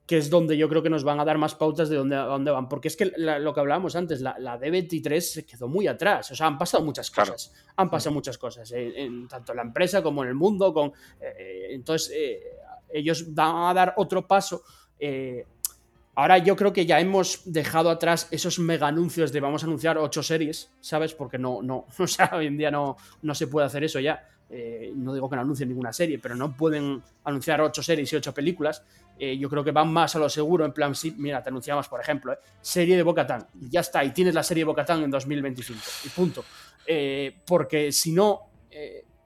que es donde yo creo que nos van a dar más pautas de dónde, dónde van. Porque es que la, lo que hablábamos antes, la, la, D23 se quedó muy atrás. O sea, han pasado muchas cosas. Claro. Han pasado muchas cosas, en, en, tanto en la empresa como en el mundo. Con, eh, entonces, eh, ellos van a dar otro paso. Eh, ahora yo creo que ya hemos dejado atrás esos mega anuncios de vamos a anunciar ocho series, ¿sabes? Porque no, no, o sea, hoy en día no, no se puede hacer eso ya. Eh, no digo que no anuncien ninguna serie, pero no pueden anunciar ocho series y ocho películas. Eh, yo creo que van más a lo seguro, en plan, sí, mira, te anunciamos, por ejemplo, eh, serie de Bocatán, y ya está, y tienes la serie de Bocatán en 2025, y punto. Porque si no,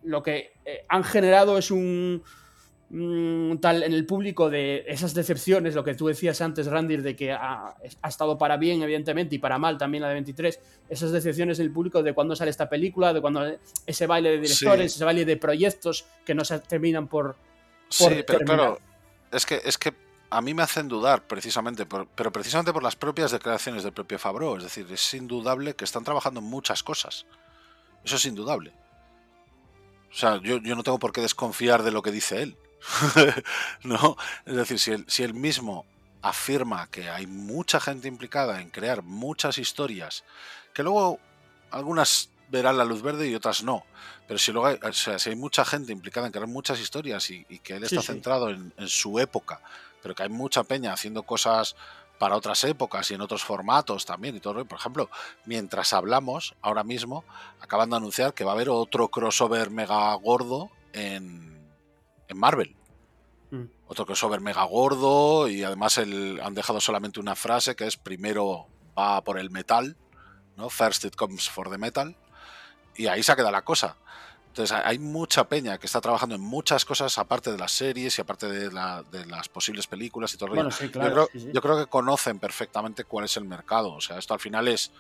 lo que han generado es un, un, tal en el público de esas decepciones, lo que tú decías antes, Randir, de que ha, ha, estado para bien, evidentemente, y para mal también la de 23, esas decepciones del público de cuándo sale esta película, de cuando ese baile de directores, sí. ese baile de proyectos que no se terminan por... por sí, pero terminar. claro, es que, es que a mí me hacen dudar precisamente, por, pero precisamente por las propias declaraciones del propio Fabro. Es decir, es indudable que están trabajando en muchas cosas. Eso es indudable. O sea, yo, yo no tengo por qué desconfiar de lo que dice él. ¿No? Es decir, si él, si él mismo afirma que hay mucha gente implicada en crear muchas historias, que luego algunas verán la luz verde y otras no. Pero si luego hay, o sea, si hay mucha gente implicada en crear muchas historias y, y que él está Sí, sí. centrado en, en su época, pero que hay mucha peña haciendo cosas para otras épocas y en otros formatos también y todo. Por ejemplo, mientras hablamos, ahora mismo acaban de anunciar que va a haber otro crossover mega gordo en, en Marvel. Mm. Otro crossover mega gordo y además el, han dejado solamente una frase que es primero va por el metal, ¿no? First it comes for the metal. Y ahí se ha quedado la cosa. Entonces hay mucha peña que está trabajando en muchas cosas aparte de las series y aparte de, la- de las posibles películas y todo el Bueno, rollo. sí, yo, claro. creo, sí, sí. yo creo que conocen perfectamente cuál es el mercado. O sea, esto al final es.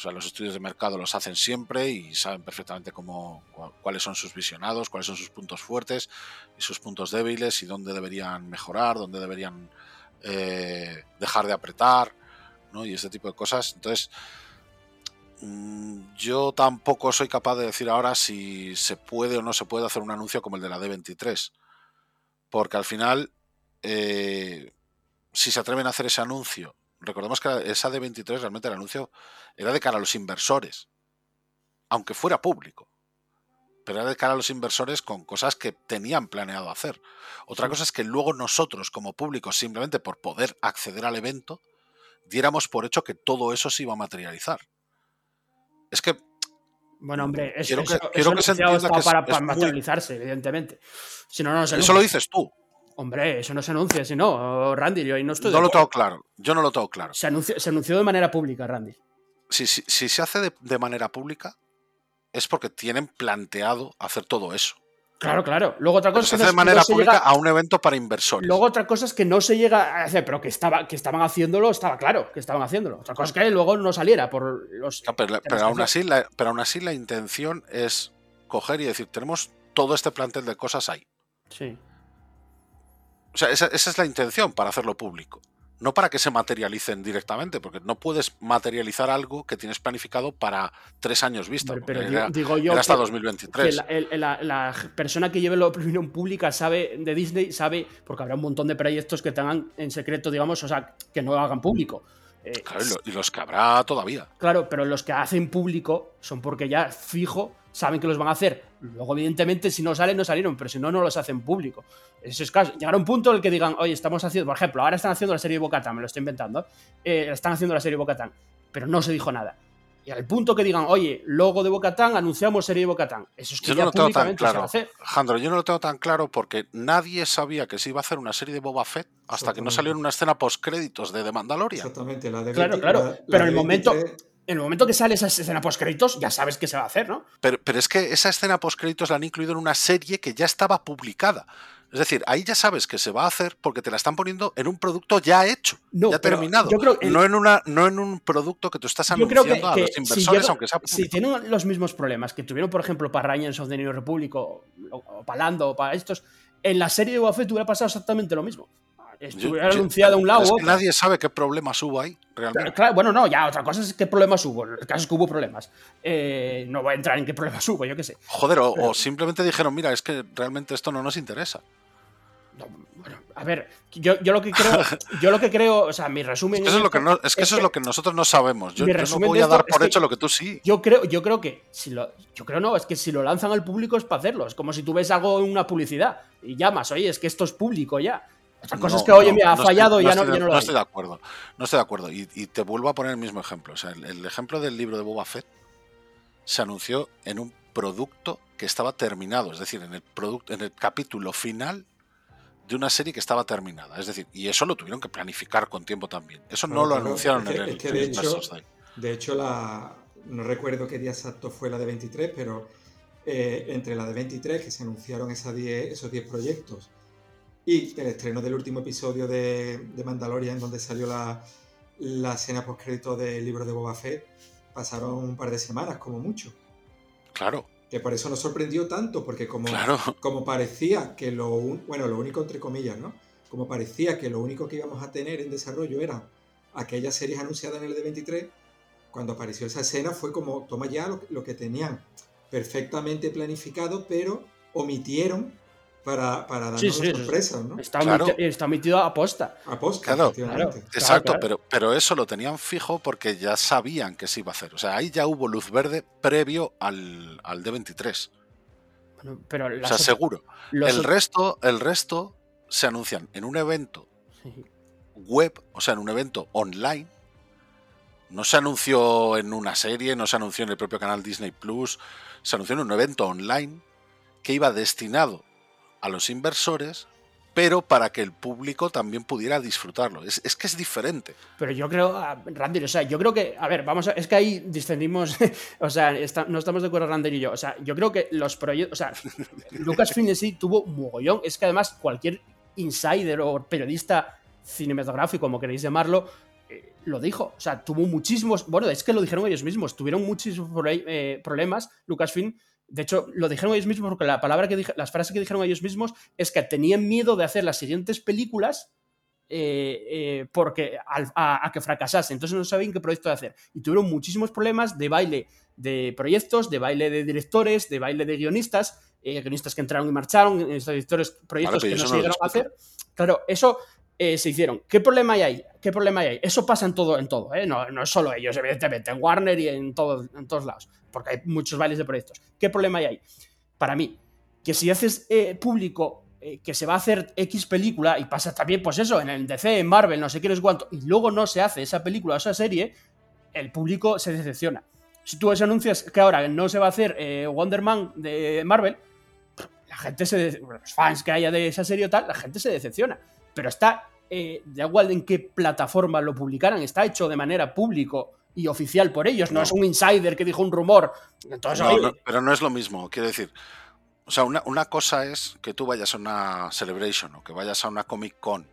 O sea, los estudios de mercado los hacen siempre y saben perfectamente cómo, cu- cuáles son sus visionados, cuáles son sus puntos fuertes y sus puntos débiles y dónde deberían mejorar, dónde deberían eh, dejar de apretar, ¿no? Y ese tipo de cosas. Entonces, mm, yo tampoco soy capaz de decir ahora si se puede o no se puede hacer un anuncio como el de la D23. Porque al final, eh, si se atreven a hacer ese anuncio, recordemos que esa D23 realmente el anuncio era de cara a los inversores, aunque fuera público. Pero era de cara a los inversores con cosas que tenían planeado hacer. Otra cosa es que luego nosotros, como público, simplemente por poder acceder al evento, diéramos por hecho que todo eso se iba a materializar. Es que Bueno, hombre, eso, Quiero que- eso, quiero eso que se entienda que es- para, es muy- materializarse, evidentemente. Si no, no se eso lo dices tú. Hombre, eso no se anuncia, si no, Randy, yo ahí no estoy de No lo tengo claro. Yo no lo tengo claro. Se anunció, se anunció de manera pública, Randy. Si, si- si se hace de, de manera pública, es porque tienen planteado hacer todo eso. Claro, claro. Luego otra Pero cosa se hace de manera pública llega- a un evento para inversores. Luego otra cosa es que no se llega a hacer, pero que estaba, que estaban haciéndolo, estaba claro que estaban haciéndolo. Otra cosa es que luego no saliera por los. No, pero, aún así, la, pero aún así la intención es coger y decir, tenemos todo este plantel de cosas ahí. Sí. O sea, esa, esa es la intención para hacerlo público. No para que se materialicen directamente, porque no puedes materializar algo que tienes planificado para tres años vista. Pero era, digo, yo. era hasta que- 2023. que la, el- la- la persona que lleve la opinión pública sabe de Disney, sabe, porque habrá un montón de proyectos que tengan en secreto, digamos, o sea, que no lo hagan público. Eh, Claro, y los que habrá todavía. Claro, pero los que hacen público son porque ya fijo saben que los van a hacer. Luego, evidentemente, si no salen, no salieron, pero si no, no los hacen público. Eso es caso. Llegará un punto en el que digan, oye, estamos haciendo, por ejemplo, ahora están haciendo la serie de Bocatán, me lo estoy inventando, eh, están haciendo la serie de Bocatán, pero no se dijo nada. Y al punto que digan, oye, logo de Bocatán, anunciamos serie de Bocatán. Eso es que Yo ya no lo tengo tan públicamente se va a claro. hacer. Jandro, yo no lo tengo tan claro porque nadie sabía que se iba a hacer una serie de Boba Fett hasta que no Exactamente. salió en una escena post créditos de The Mandalorian. Exactamente, la de Claro, 20 claro, la- la pero en el momento- 23 En el momento que sale esa escena post créditos, ya sabes que se va a hacer, ¿no? Pero, pero es que esa escena post créditos la han incluido en una serie que ya estaba publicada. Es decir, ahí ya sabes que se va a hacer porque te la están poniendo en un producto ya hecho, No, ya terminado. yo creo que el- no, en una, no en un producto que tú estás Yo creo anunciando que, a que los si, inversores, llega- aunque sea si público. tienen los mismos problemas que tuvieron, por ejemplo, para Rangers of the New Republic o, o para Lando o para estos, en la serie de Boba Fett hubiera pasado exactamente lo mismo. Estuviera anunciado a un lado es que nadie sabe qué problemas hubo ahí, realmente. claro, bueno, no, ya otra cosa es qué problemas hubo. El caso es que hubo problemas. Eh, no voy a entrar en qué problemas hubo, yo qué sé. Joder, o, Pero- o simplemente dijeron, mira, es que realmente esto no nos interesa. No, bueno, a ver, yo, yo lo que creo, yo lo que creo, o sea, mi resumen. Es que eso es lo que, no- es que eso es lo que nosotros no sabemos. Yo, yo no voy a esto dar por hecho lo que tú sí. Yo creo, yo creo que si lo, yo creo no, es que si lo lanzan al público es para hacerlo. Es como si tú ves algo en una publicidad y llamas, oye, es que esto es público ya. Otra cosa No, es que, oye, no, mira, ha no fallado estoy- y ya estoy no, ya no lo no hay. estoy de acuerdo. No estoy de acuerdo. Y, y te vuelvo a poner el mismo ejemplo. O sea, el, el ejemplo del libro de Boba Fett se anunció en un producto que estaba terminado, es decir, en el producto, en el capítulo final de una serie que estaba terminada. Es decir, y eso lo tuvieron que planificar con tiempo también. Eso no lo anunciaron Es que- en el, es que de el hecho-. De hecho, la, no recuerdo qué día exacto fue la de 23, pero eh, entre la de 23, que se anunciaron esas 10 esos 10 proyectos, y el estreno del último episodio de, de Mandalorian, donde salió la, la escena postcrédito del libro de Boba Fett, pasaron un par de semanas, como mucho. Claro, Que por eso nos sorprendió tanto, porque como, claro. como parecía que lo, un- bueno, lo único entre comillas, ¿no? Como parecía que lo único que íbamos a tener en desarrollo eran aquellas series anunciadas en el D23, cuando apareció esa escena fue como, toma ya lo, lo que tenían perfectamente planificado, pero omitieron para, para darnos Sí, sí, sorpresas, ¿no? Está, Claro. omiti- está omitido a posta. Aposta, Claro. efectivamente. Exacto, claro. Pero, pero eso lo tenían fijo porque ya sabían que se iba a hacer. O sea, ahí ya hubo luz verde previo al, al D23. Bueno, pero O sea, seguro. los El resto, el resto se anuncian en un evento Sí. web, o sea, en un evento online. No se anunció en una serie, no se anunció en el propio canal Disney Plus, se anunció en un evento online que iba destinado a los inversores, pero para que el público también pudiera disfrutarlo. Es, es que es diferente. Pero yo creo, ah, Randy, o sea, yo creo que, a ver, vamos a, es que ahí discernimos, o sea, está- no estamos de acuerdo Randy y yo, o sea, yo creo que los proyectos, o sea, Lucasfilm en sí tuvo mogollón, es que además cualquier insider o periodista cinematográfico, como queréis llamarlo, eh, lo dijo, o sea, tuvo muchísimos, bueno, es que lo dijeron ellos mismos, tuvieron muchísimos eh, problemas, Lucasfilm, de hecho, lo dijeron ellos mismos porque la palabra que dije- las frases que dijeron ellos mismos es que tenían miedo de hacer las siguientes películas eh, eh, porque a, a que fracasase. Entonces no sabían qué proyecto hacer. Y tuvieron muchísimos problemas de baile de proyectos, de baile de directores, de baile de guionistas, eh, guionistas que entraron y marcharon, directores, proyectos que no se llegaron a hacer. Claro, eso eh, se hicieron. ¿Qué problema hay ahí? ¿Qué problema hay ahí? Eso pasa en todo, en todo, ¿eh? no, no es solo ellos, evidentemente, en Warner y en, todo, en todos lados, porque hay muchos bailes de proyectos. ¿Qué problema hay ahí? Para mí, que si haces eh, público que se va a hacer X película, y pasa también, pues eso, en el DC, en Marvel, no sé qué, no sé cuánto, y luego no se hace esa película o esa serie, el público se decepciona. Si tú anuncias que ahora no se va a hacer Wonder Man de Marvel, la gente se. Los fans que haya de esa serie o tal, la gente se decepciona. Pero está. Eh, da igual en qué plataforma lo publicaran, está hecho de manera público y oficial por ellos, no, No. es un insider que dijo un rumor. Entonces, No, no, pero no es lo mismo, quiero decir. O sea, una, una cosa es que tú vayas a una Celebration o que vayas a una Comic Con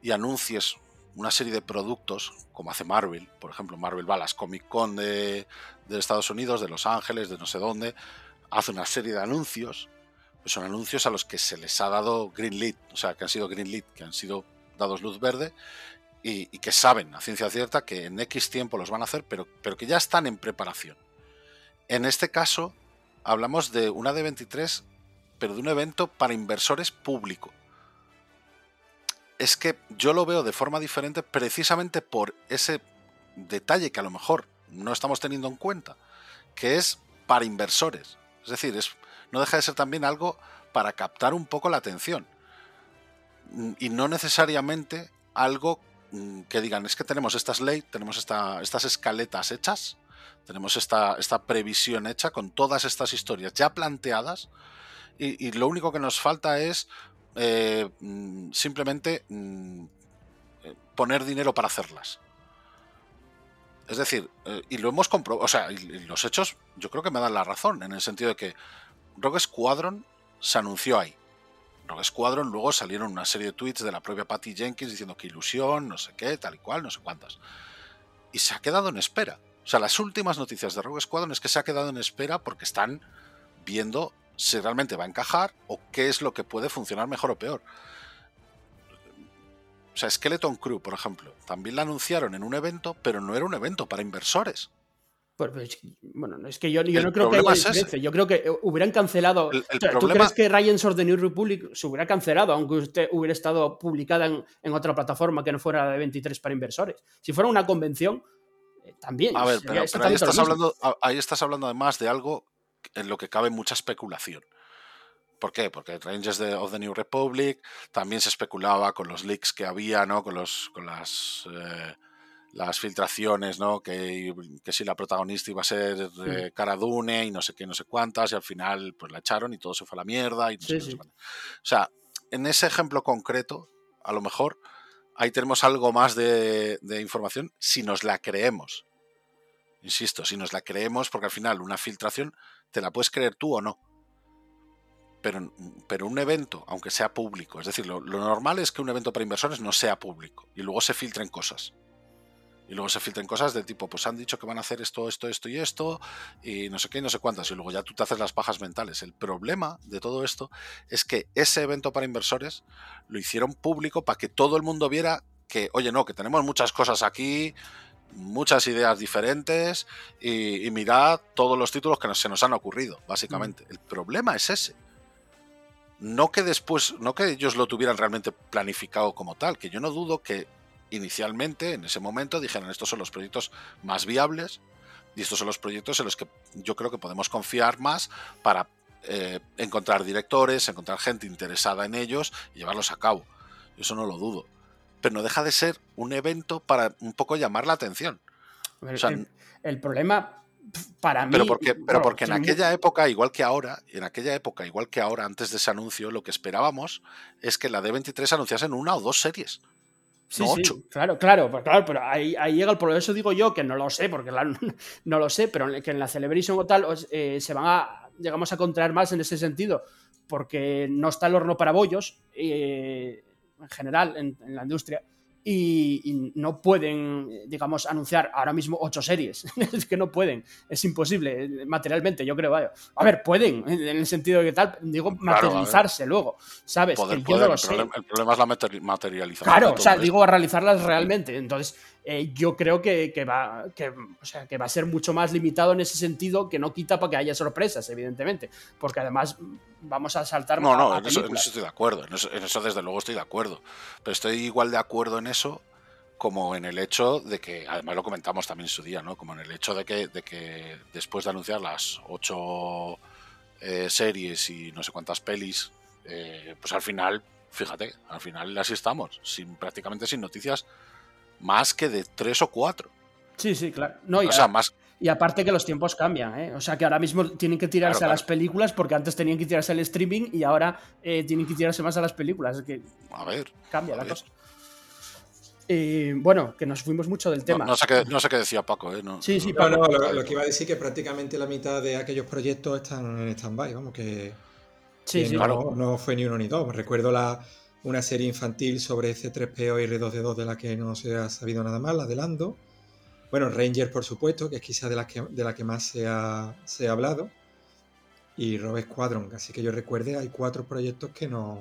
y anuncies una serie de productos, como hace Marvel, por ejemplo, Marvel va a las Comic Con de, de Estados Unidos, de Los Ángeles, de no sé dónde, hace una serie de anuncios, son anuncios a los que se les ha dado green lit, o sea, que han sido green lit, que han sido dados luz verde y, y que saben a ciencia cierta que en X tiempo los van a hacer, pero, pero que ya están en preparación. En este caso, hablamos de una de 23, pero de un evento para inversores público. Es que yo lo veo de forma diferente precisamente por ese detalle que a lo mejor no estamos teniendo en cuenta, que es para inversores. Es decir, es, no deja de ser también algo para captar un poco la atención. Y no necesariamente algo mm, que digan, es que tenemos estas leyes, tenemos esta- estas escaletas hechas, tenemos esta, esta previsión hecha con todas estas historias ya planteadas y, lo único que nos falta es eh, mm, simplemente mm, eh, poner dinero para hacerlas. Es decir, eh, y lo hemos comprobado, o sea, y los hechos yo creo que me dan la razón, en el sentido de que Rogue Squadron se anunció ahí. Rogue Squadron luego salieron una serie de tweets de la propia Patty Jenkins diciendo que ilusión, no sé qué, tal y cual, no sé cuántas. Y se ha quedado en espera. O sea, las últimas noticias de Rogue Squadron es que se ha quedado en espera porque están viendo si realmente va a encajar o qué es lo que puede funcionar mejor o peor. O sea, Skeleton Crew, por ejemplo, también la anunciaron en un evento, pero no era un evento para inversores. Bueno, es que yo, no creo que haya es. Yo creo que eh, hubieran cancelado. El- el ¿Tú problema- crees que Ryan's of the New Republic se hubiera cancelado aunque usted hubiera estado publicada en, en otra plataforma que no fuera la de 23 para inversores? Si fuera una convención, eh, también. A ver, sería pero, pero ahí, estás hablando, ahí estás hablando además de algo en lo que cabe mucha especulación. ¿Por qué? Porque Rangers of the New Republic también se especulaba con los leaks que había, ¿no? Con los con las eh, las filtraciones, ¿no? Que, que si la protagonista iba a ser eh, Cara Dune y no sé qué, no sé cuántas, y al final pues la echaron y todo se fue a la mierda y no sé Sí, qué, no sé. O sea, en ese ejemplo concreto, a lo mejor ahí tenemos algo más de, de información si nos la creemos. Insisto, si nos la creemos, porque al final una filtración te la puedes creer tú o no. Pero, pero un evento, aunque sea público, es decir, lo, lo normal es que un evento para inversores no sea público y luego se filtren cosas. Y luego se filtren cosas de tipo, pues han dicho que van a hacer esto, esto, esto y esto, y no sé qué, y no sé cuántas, y luego ya tú te haces las pajas mentales. El problema de todo esto es que ese evento para inversores lo hicieron público para que todo el mundo viera que, oye, no, que tenemos muchas cosas aquí, muchas ideas diferentes, y, y mirad todos los títulos que nos- se nos han ocurrido, básicamente. El problema es ese. no que después, no que ellos lo tuvieran realmente planificado como tal, que yo no dudo que inicialmente, en ese momento, dijeran estos son los proyectos más viables y estos son los proyectos en los que yo creo que podemos confiar más para eh, encontrar directores, encontrar gente interesada en ellos y llevarlos a cabo. Eso no lo dudo. Pero no deja de ser un evento para un poco llamar la atención. el, problema para mí. Pero porque, pero porque en aquella época, igual que ahora, en aquella época, igual que ahora, antes de ese anuncio, lo que esperábamos es que la D23 anunciasen una o dos series. Sí, sí, claro, claro, pues claro, pero ahí, llega el problema. Eso digo yo que no lo sé, porque no lo sé, pero que en la Celebration o tal eh, se van a, llegamos a contraer más en ese sentido, porque no está el horno para bollos eh, en general en, la industria. Y, no pueden, digamos, anunciar ahora mismo ocho series. es que no pueden, es imposible materialmente, yo creo. Vaya. A ver, pueden, en el sentido de que tal, digo, materializarse luego, ¿sabes? el, Problema, es la materialización. Claro, o sea, digo, a realizarlas realmente. Entonces, eh, yo creo que, va, que, o sea, que va a ser mucho más limitado en ese sentido, que no quita para que haya sorpresas, evidentemente, porque además vamos a saltar. No, no, en eso, estoy de acuerdo, en eso, desde luego estoy de acuerdo, pero estoy igual de acuerdo en eso como en el hecho de que, además lo comentamos también en su día, ¿no? Como en el hecho de que, de que después de anunciar las ocho eh, series y no sé cuántas pelis, eh, pues al final, fíjate, al final así estamos, sin, prácticamente sin noticias más que de tres o cuatro. Sí, sí, claro. No, y, o sea, más... y aparte que los tiempos cambian, ¿eh? O sea, que ahora mismo tienen que tirarse a las películas porque antes tenían que tirarse al streaming y ahora eh, tienen que tirarse más a las películas. Es que a ver. Cambia la cosa. Eh, bueno, que nos fuimos mucho del tema. No, sé, qué, no sé, qué, decía Paco, ¿eh? sí, sí, Paco. No, lo, que iba a decir que prácticamente la mitad de aquellos proyectos están en stand-by, vamos, que, sí, sí, no, claro. no fue ni uno ni dos. Recuerdo la, una serie infantil sobre C3PO y R2D2 de la que no se ha sabido nada más, la de Lando. Bueno, Ranger, por supuesto, que es quizá de la que, de la que más se ha, se ha hablado. Y Rob Squadron, así que yo recuerde, hay cuatro proyectos que no.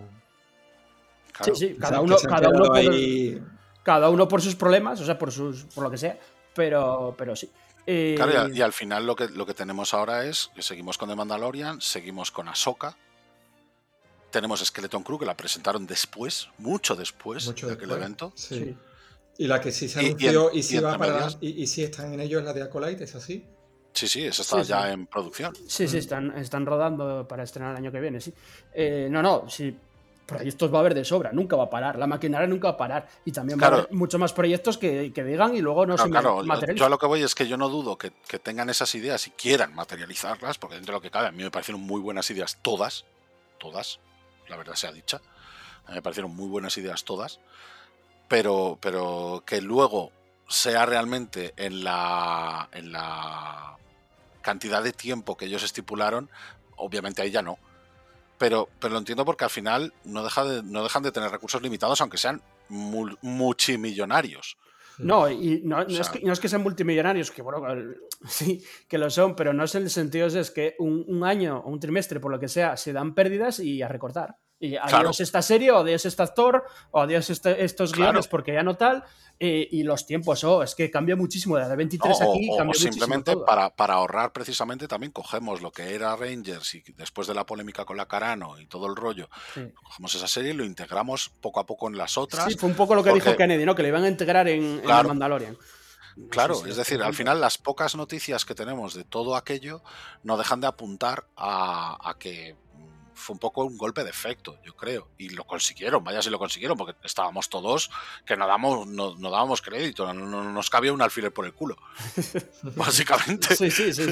sí, sí, cada uno, cada uno, por, cada uno, por, sus problemas, o sea, por, sus, por lo que sea, pero, pero sí. Claro, y, eh, al, final lo que, lo que tenemos ahora es que seguimos con The Mandalorian, seguimos con Ahsoka, tenemos Skeleton Crew, que la presentaron después, mucho después de aquel evento. Sí. Y la que sí se anunció y, si va para y, si están en ello es la de Acolyte, ¿es así? Sí, sí, esa está ya en producción. Sí, sí, están, están rodando para estrenar el año que viene, sí. Eh, no, no, sí, proyectos va a haber de sobra, nunca va a parar, la maquinaria nunca va a parar y también va a haber muchos más proyectos que, digan y luego no se claro, Yo a lo que voy es que yo no dudo que, que, tengan esas ideas y quieran materializarlas, porque dentro de lo que cabe a mí me parecieron muy buenas ideas todas, todas, la verdad sea dicha. me parecieron muy buenas ideas todas. Pero, pero que luego sea realmente en la, en la cantidad de tiempo que ellos estipularon, obviamente ahí ya no. Pero, pero lo entiendo porque al final no, deja de, no dejan de tener recursos limitados, aunque sean multimillonarios. No, y no, es que, sean multimillonarios, que bueno, sí, que lo son, pero no es el sentido es que un, año o un trimestre, por lo que sea, se dan pérdidas y a recortar. Y adiós esta serie, o adiós este actor, o adiós este, estos guiones porque ya no tal. Eh, y los tiempos, oh, es que cambia muchísimo. De 23 aquí o, simplemente Para, para ahorrar precisamente también cogemos lo que era Rangers y después de la polémica con la Carano y todo el rollo, cogemos esa serie y lo integramos poco a poco en las otras. Sí, fue un poco lo que dijo Kennedy, ¿no? Que le iban a integrar en, Mandalorian. claro, es decir, al final las pocas noticias que tenemos de todo aquello no dejan de apuntar a que fue un poco un golpe de efecto, yo creo. Y lo consiguieron, vaya si lo consiguieron, porque estábamos todos que no, damos, no, dábamos crédito, no, nos cabía un alfiler por el culo. básicamente. Sí, sí, sí.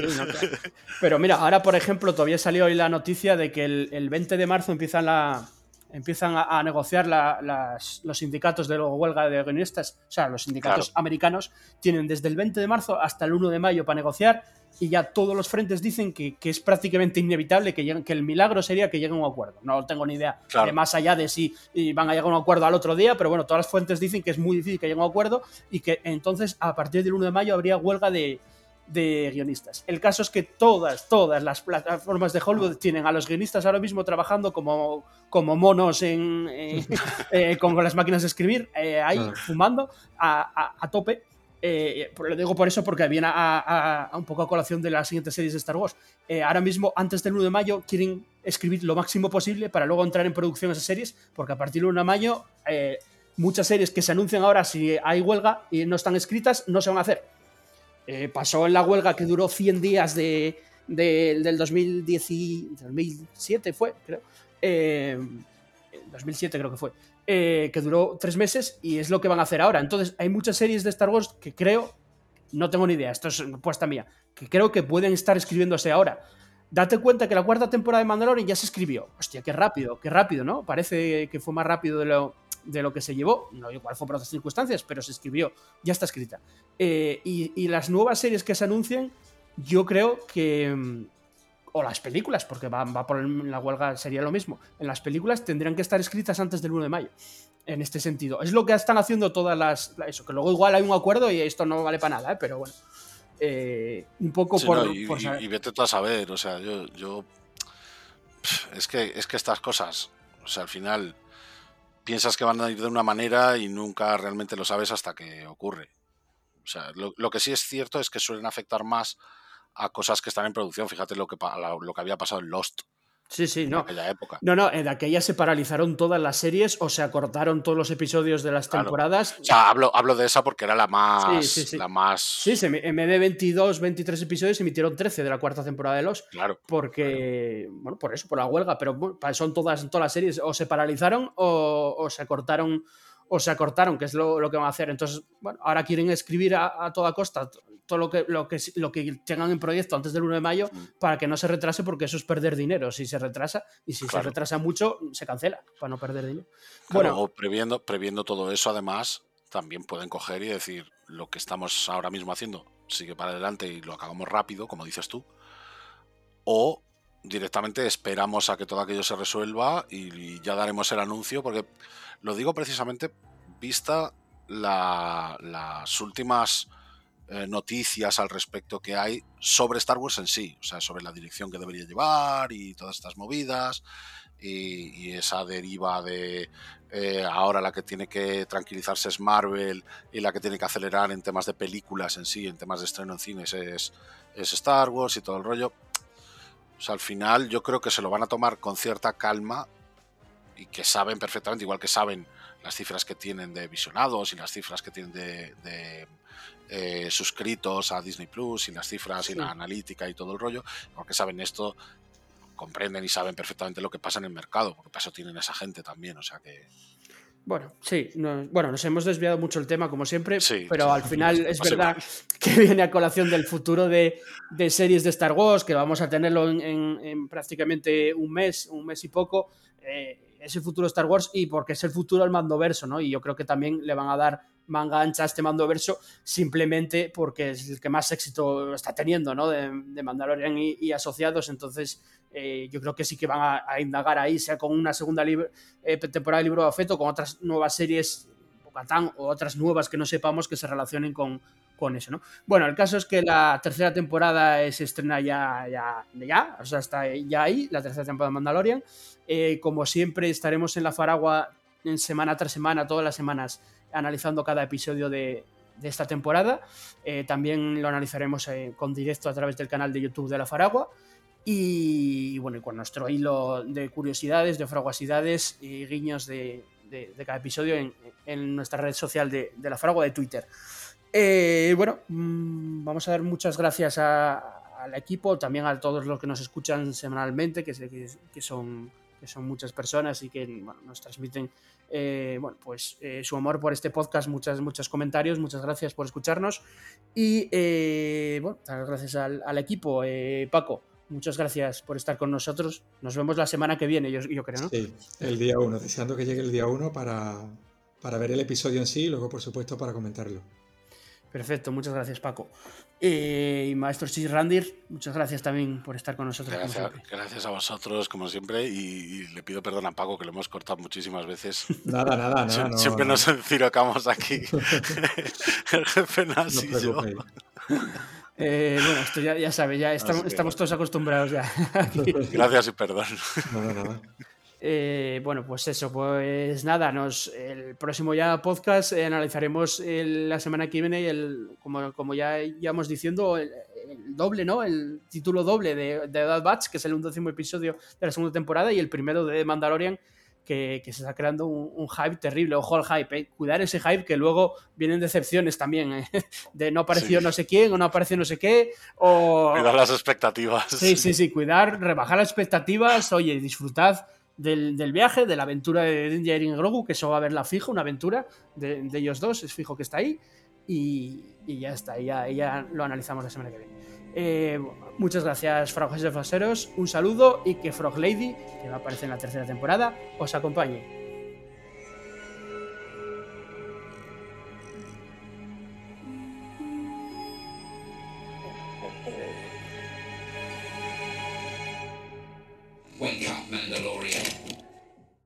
Pero mira, ahora por ejemplo, todavía salió hoy la noticia de que el, 20 de marzo empiezan la, empiezan a, negociar los sindicatos de huelga de guionistas, o sea, los sindicatos americanos, tienen desde el 20 de marzo hasta el 1 de mayo para negociar y ya todos los frentes dicen que, es prácticamente inevitable que, que el milagro sería que lleguen a un acuerdo. No tengo ni idea de más allá de si van a llegar a un acuerdo al otro día, pero bueno, todas las fuentes dicen que es muy difícil que lleguen a un acuerdo y que entonces a partir del 1 de mayo habría huelga de, guionistas. El caso es que todas, todas las plataformas de Hollywood tienen a los guionistas ahora mismo trabajando como, como monos en, eh, con las máquinas de escribir, eh, ahí fumando a, a, tope Eh, lo digo por eso porque viene a, un poco a colación de las siguientes series de Star Wars. Eh, ahora mismo, antes del 1 de mayo, quieren escribir lo máximo posible para luego entrar en producción esas series, porque a partir del 1 de mayo, eh, muchas series que se anuncian ahora si hay huelga y no están escritas, no se van a hacer. pasó en la huelga que duró 100 días de, del 2017, fue, creo. 2007 creo que fue. Eh, que duró tres meses y es lo que van a hacer ahora. Entonces, hay muchas series de Star Wars que creo, no tengo ni idea, esto es puesta mía, que creo que pueden estar escribiéndose ahora. Date cuenta que la cuarta temporada de Mandalorian ya se escribió. Hostia, qué rápido, qué rápido, ¿no? Parece que fue más rápido de lo, de lo que se llevó. No, igual fue por otras circunstancias, pero se escribió, ya está escrita. Eh, y, y, las nuevas series que se anuncian, yo creo que, mm, o las películas, porque va, va por la huelga, sería lo mismo. En las películas tendrían que estar escritas antes del 1 de mayo. En este sentido. Es lo que están haciendo todas las. Eso, que luego igual hay un acuerdo y esto no vale para nada, ¿eh? pero bueno. Eh, un poco por, y, vete tú a saber, o sea, yo. yo es, que, es que estas cosas, o sea, al final piensas que van a ir de una manera y nunca realmente lo sabes hasta que ocurre. O sea, lo, lo que sí es cierto es que suelen afectar más a cosas que están en producción. Fíjate lo que, lo que había pasado en Lost. Sí, sí, no. En aquella época. No, no, en aquella se paralizaron todas las series o se acortaron todos los episodios de las temporadas. O sea, hablo, hablo de esa porque era la más. Sí, sí, sí. La más... sí en vez de 22, 23 episodios se emitieron 13 de la cuarta temporada de Lost. Claro. Porque, bueno, por eso, por la huelga, pero son todas, todas las series o se paralizaron o, o se cortaron o se acortaron, que es lo, que van a hacer. Entonces, bueno, ahora quieren escribir a, toda costa todo lo que, lo, que, lo que tengan en proyecto antes del 1 de mayo mm. para que no se retrase, porque eso es perder dinero. Si se retrasa, y si se retrasa mucho, se cancela para no perder dinero. bueno, previendo, previendo todo eso, además, también pueden coger y decir lo que estamos ahora mismo haciendo sigue para adelante y lo acabamos rápido, como dices tú. O directamente esperamos a que todo aquello se resuelva y ya daremos el anuncio, porque lo digo precisamente vista las últimas eh, noticias al respecto que hay sobre Star Wars en sí, o sea, sobre la dirección que debería llevar y todas estas movidas y, esa deriva de eh, ahora la que tiene que tranquilizarse es Marvel y la que tiene que acelerar en temas de películas en sí, en temas de estreno en cines es, es Star Wars y todo el rollo. O sea, al final yo creo que se lo van a tomar con cierta calma y que saben perfectamente, igual que saben las cifras que tienen de visionados y las cifras que tienen de, eh, suscritos a Disney Plus y las cifras y la analítica y todo el rollo, porque saben esto, comprenden y saben perfectamente lo que pasa en el mercado, porque para eso tienen esa gente también, o sea que... Bueno, sí, bueno, nos hemos desviado mucho el tema como siempre, pero al final es verdad que viene a colación del futuro de, series de Star Wars, que vamos a tenerlo en, prácticamente un mes, un mes y poco. Eh, es el futuro Star Wars y porque es el futuro del mando verso, ¿no? Y yo creo que también le van a dar manga ancha a este mando verso simplemente porque es el que más éxito está teniendo, ¿no? De, Mandalorian y, asociados, entonces eh, yo creo que sí que van a, indagar ahí, sea con una segunda eh, temporada de libro de afeto, con otras nuevas series, o otras nuevas que no sepamos que se relacionen con, con eso, ¿no? Bueno, el caso es que la tercera temporada se estrena ya, ya, ya, o sea, está ya ahí, la tercera temporada de Mandalorian. Eh, como siempre, estaremos en la Faragua en semana tras semana, todas las semanas, analizando cada episodio de, esta temporada. Eh, también lo analizaremos eh, con directo a través del canal de YouTube de la Faragua. Y, bueno, con nuestro hilo de curiosidades, de fraguasidades y guiños de, cada episodio en, nuestra red social de la Faragua de Twitter. Eh, bueno, mm, vamos a dar muchas gracias al equipo, también a todos los que nos escuchan semanalmente, que, que, son, muchas personas y que nos transmiten eh, bueno, pues, eh, su amor por este podcast, muchas, muchos comentarios, muchas gracias por escucharnos y bueno, gracias al, equipo. Paco, muchas gracias por estar con nosotros. Nos vemos la semana que viene, yo, yo creo, ¿no? Sí, el día uno, deseando que llegue el día uno para, para ver el episodio en sí y luego, por supuesto, para comentarlo. Perfecto, muchas gracias Paco. Eh, y Maestro Chis Randir, muchas gracias también por estar con nosotros. Gracias, a vosotros, como siempre, y, le pido perdón a Paco que lo hemos cortado muchísimas veces. Nada, nada, nada. siempre nos encirocamos aquí. El jefe eh, bueno, esto ya, ya sabe, ya estamos, estamos todos acostumbrados ya. Gracias y perdón. Nada, nada. Eh, bueno, pues eso, pues nada, nos, el próximo ya podcast eh, analizaremos la semana que viene, el, como, como ya íbamos diciendo, el, doble, ¿no? El título doble de, de Bad Batch, que es el undécimo episodio de la segunda temporada, y el primero de Mandalorian, que, se está creando un, hype terrible. Ojo al hype, ¿eh? cuidar ese hype que luego vienen decepciones también, ¿eh? de no apareció no sé quién o no apareció no sé qué. O... Cuidar las expectativas. Sí, sí, sí, cuidar, rebajar las expectativas, oye, disfrutad. Del, viaje, de la aventura de Dinja y Grogu, que eso va a verla fijo, una aventura de, ellos dos, es fijo que está ahí. Y, ya está, ya, ya lo analizamos la semana que viene. Eh, muchas gracias, Frog Faseros. Un saludo y que Frog Lady, que va a aparecer en la tercera temporada, os acompañe.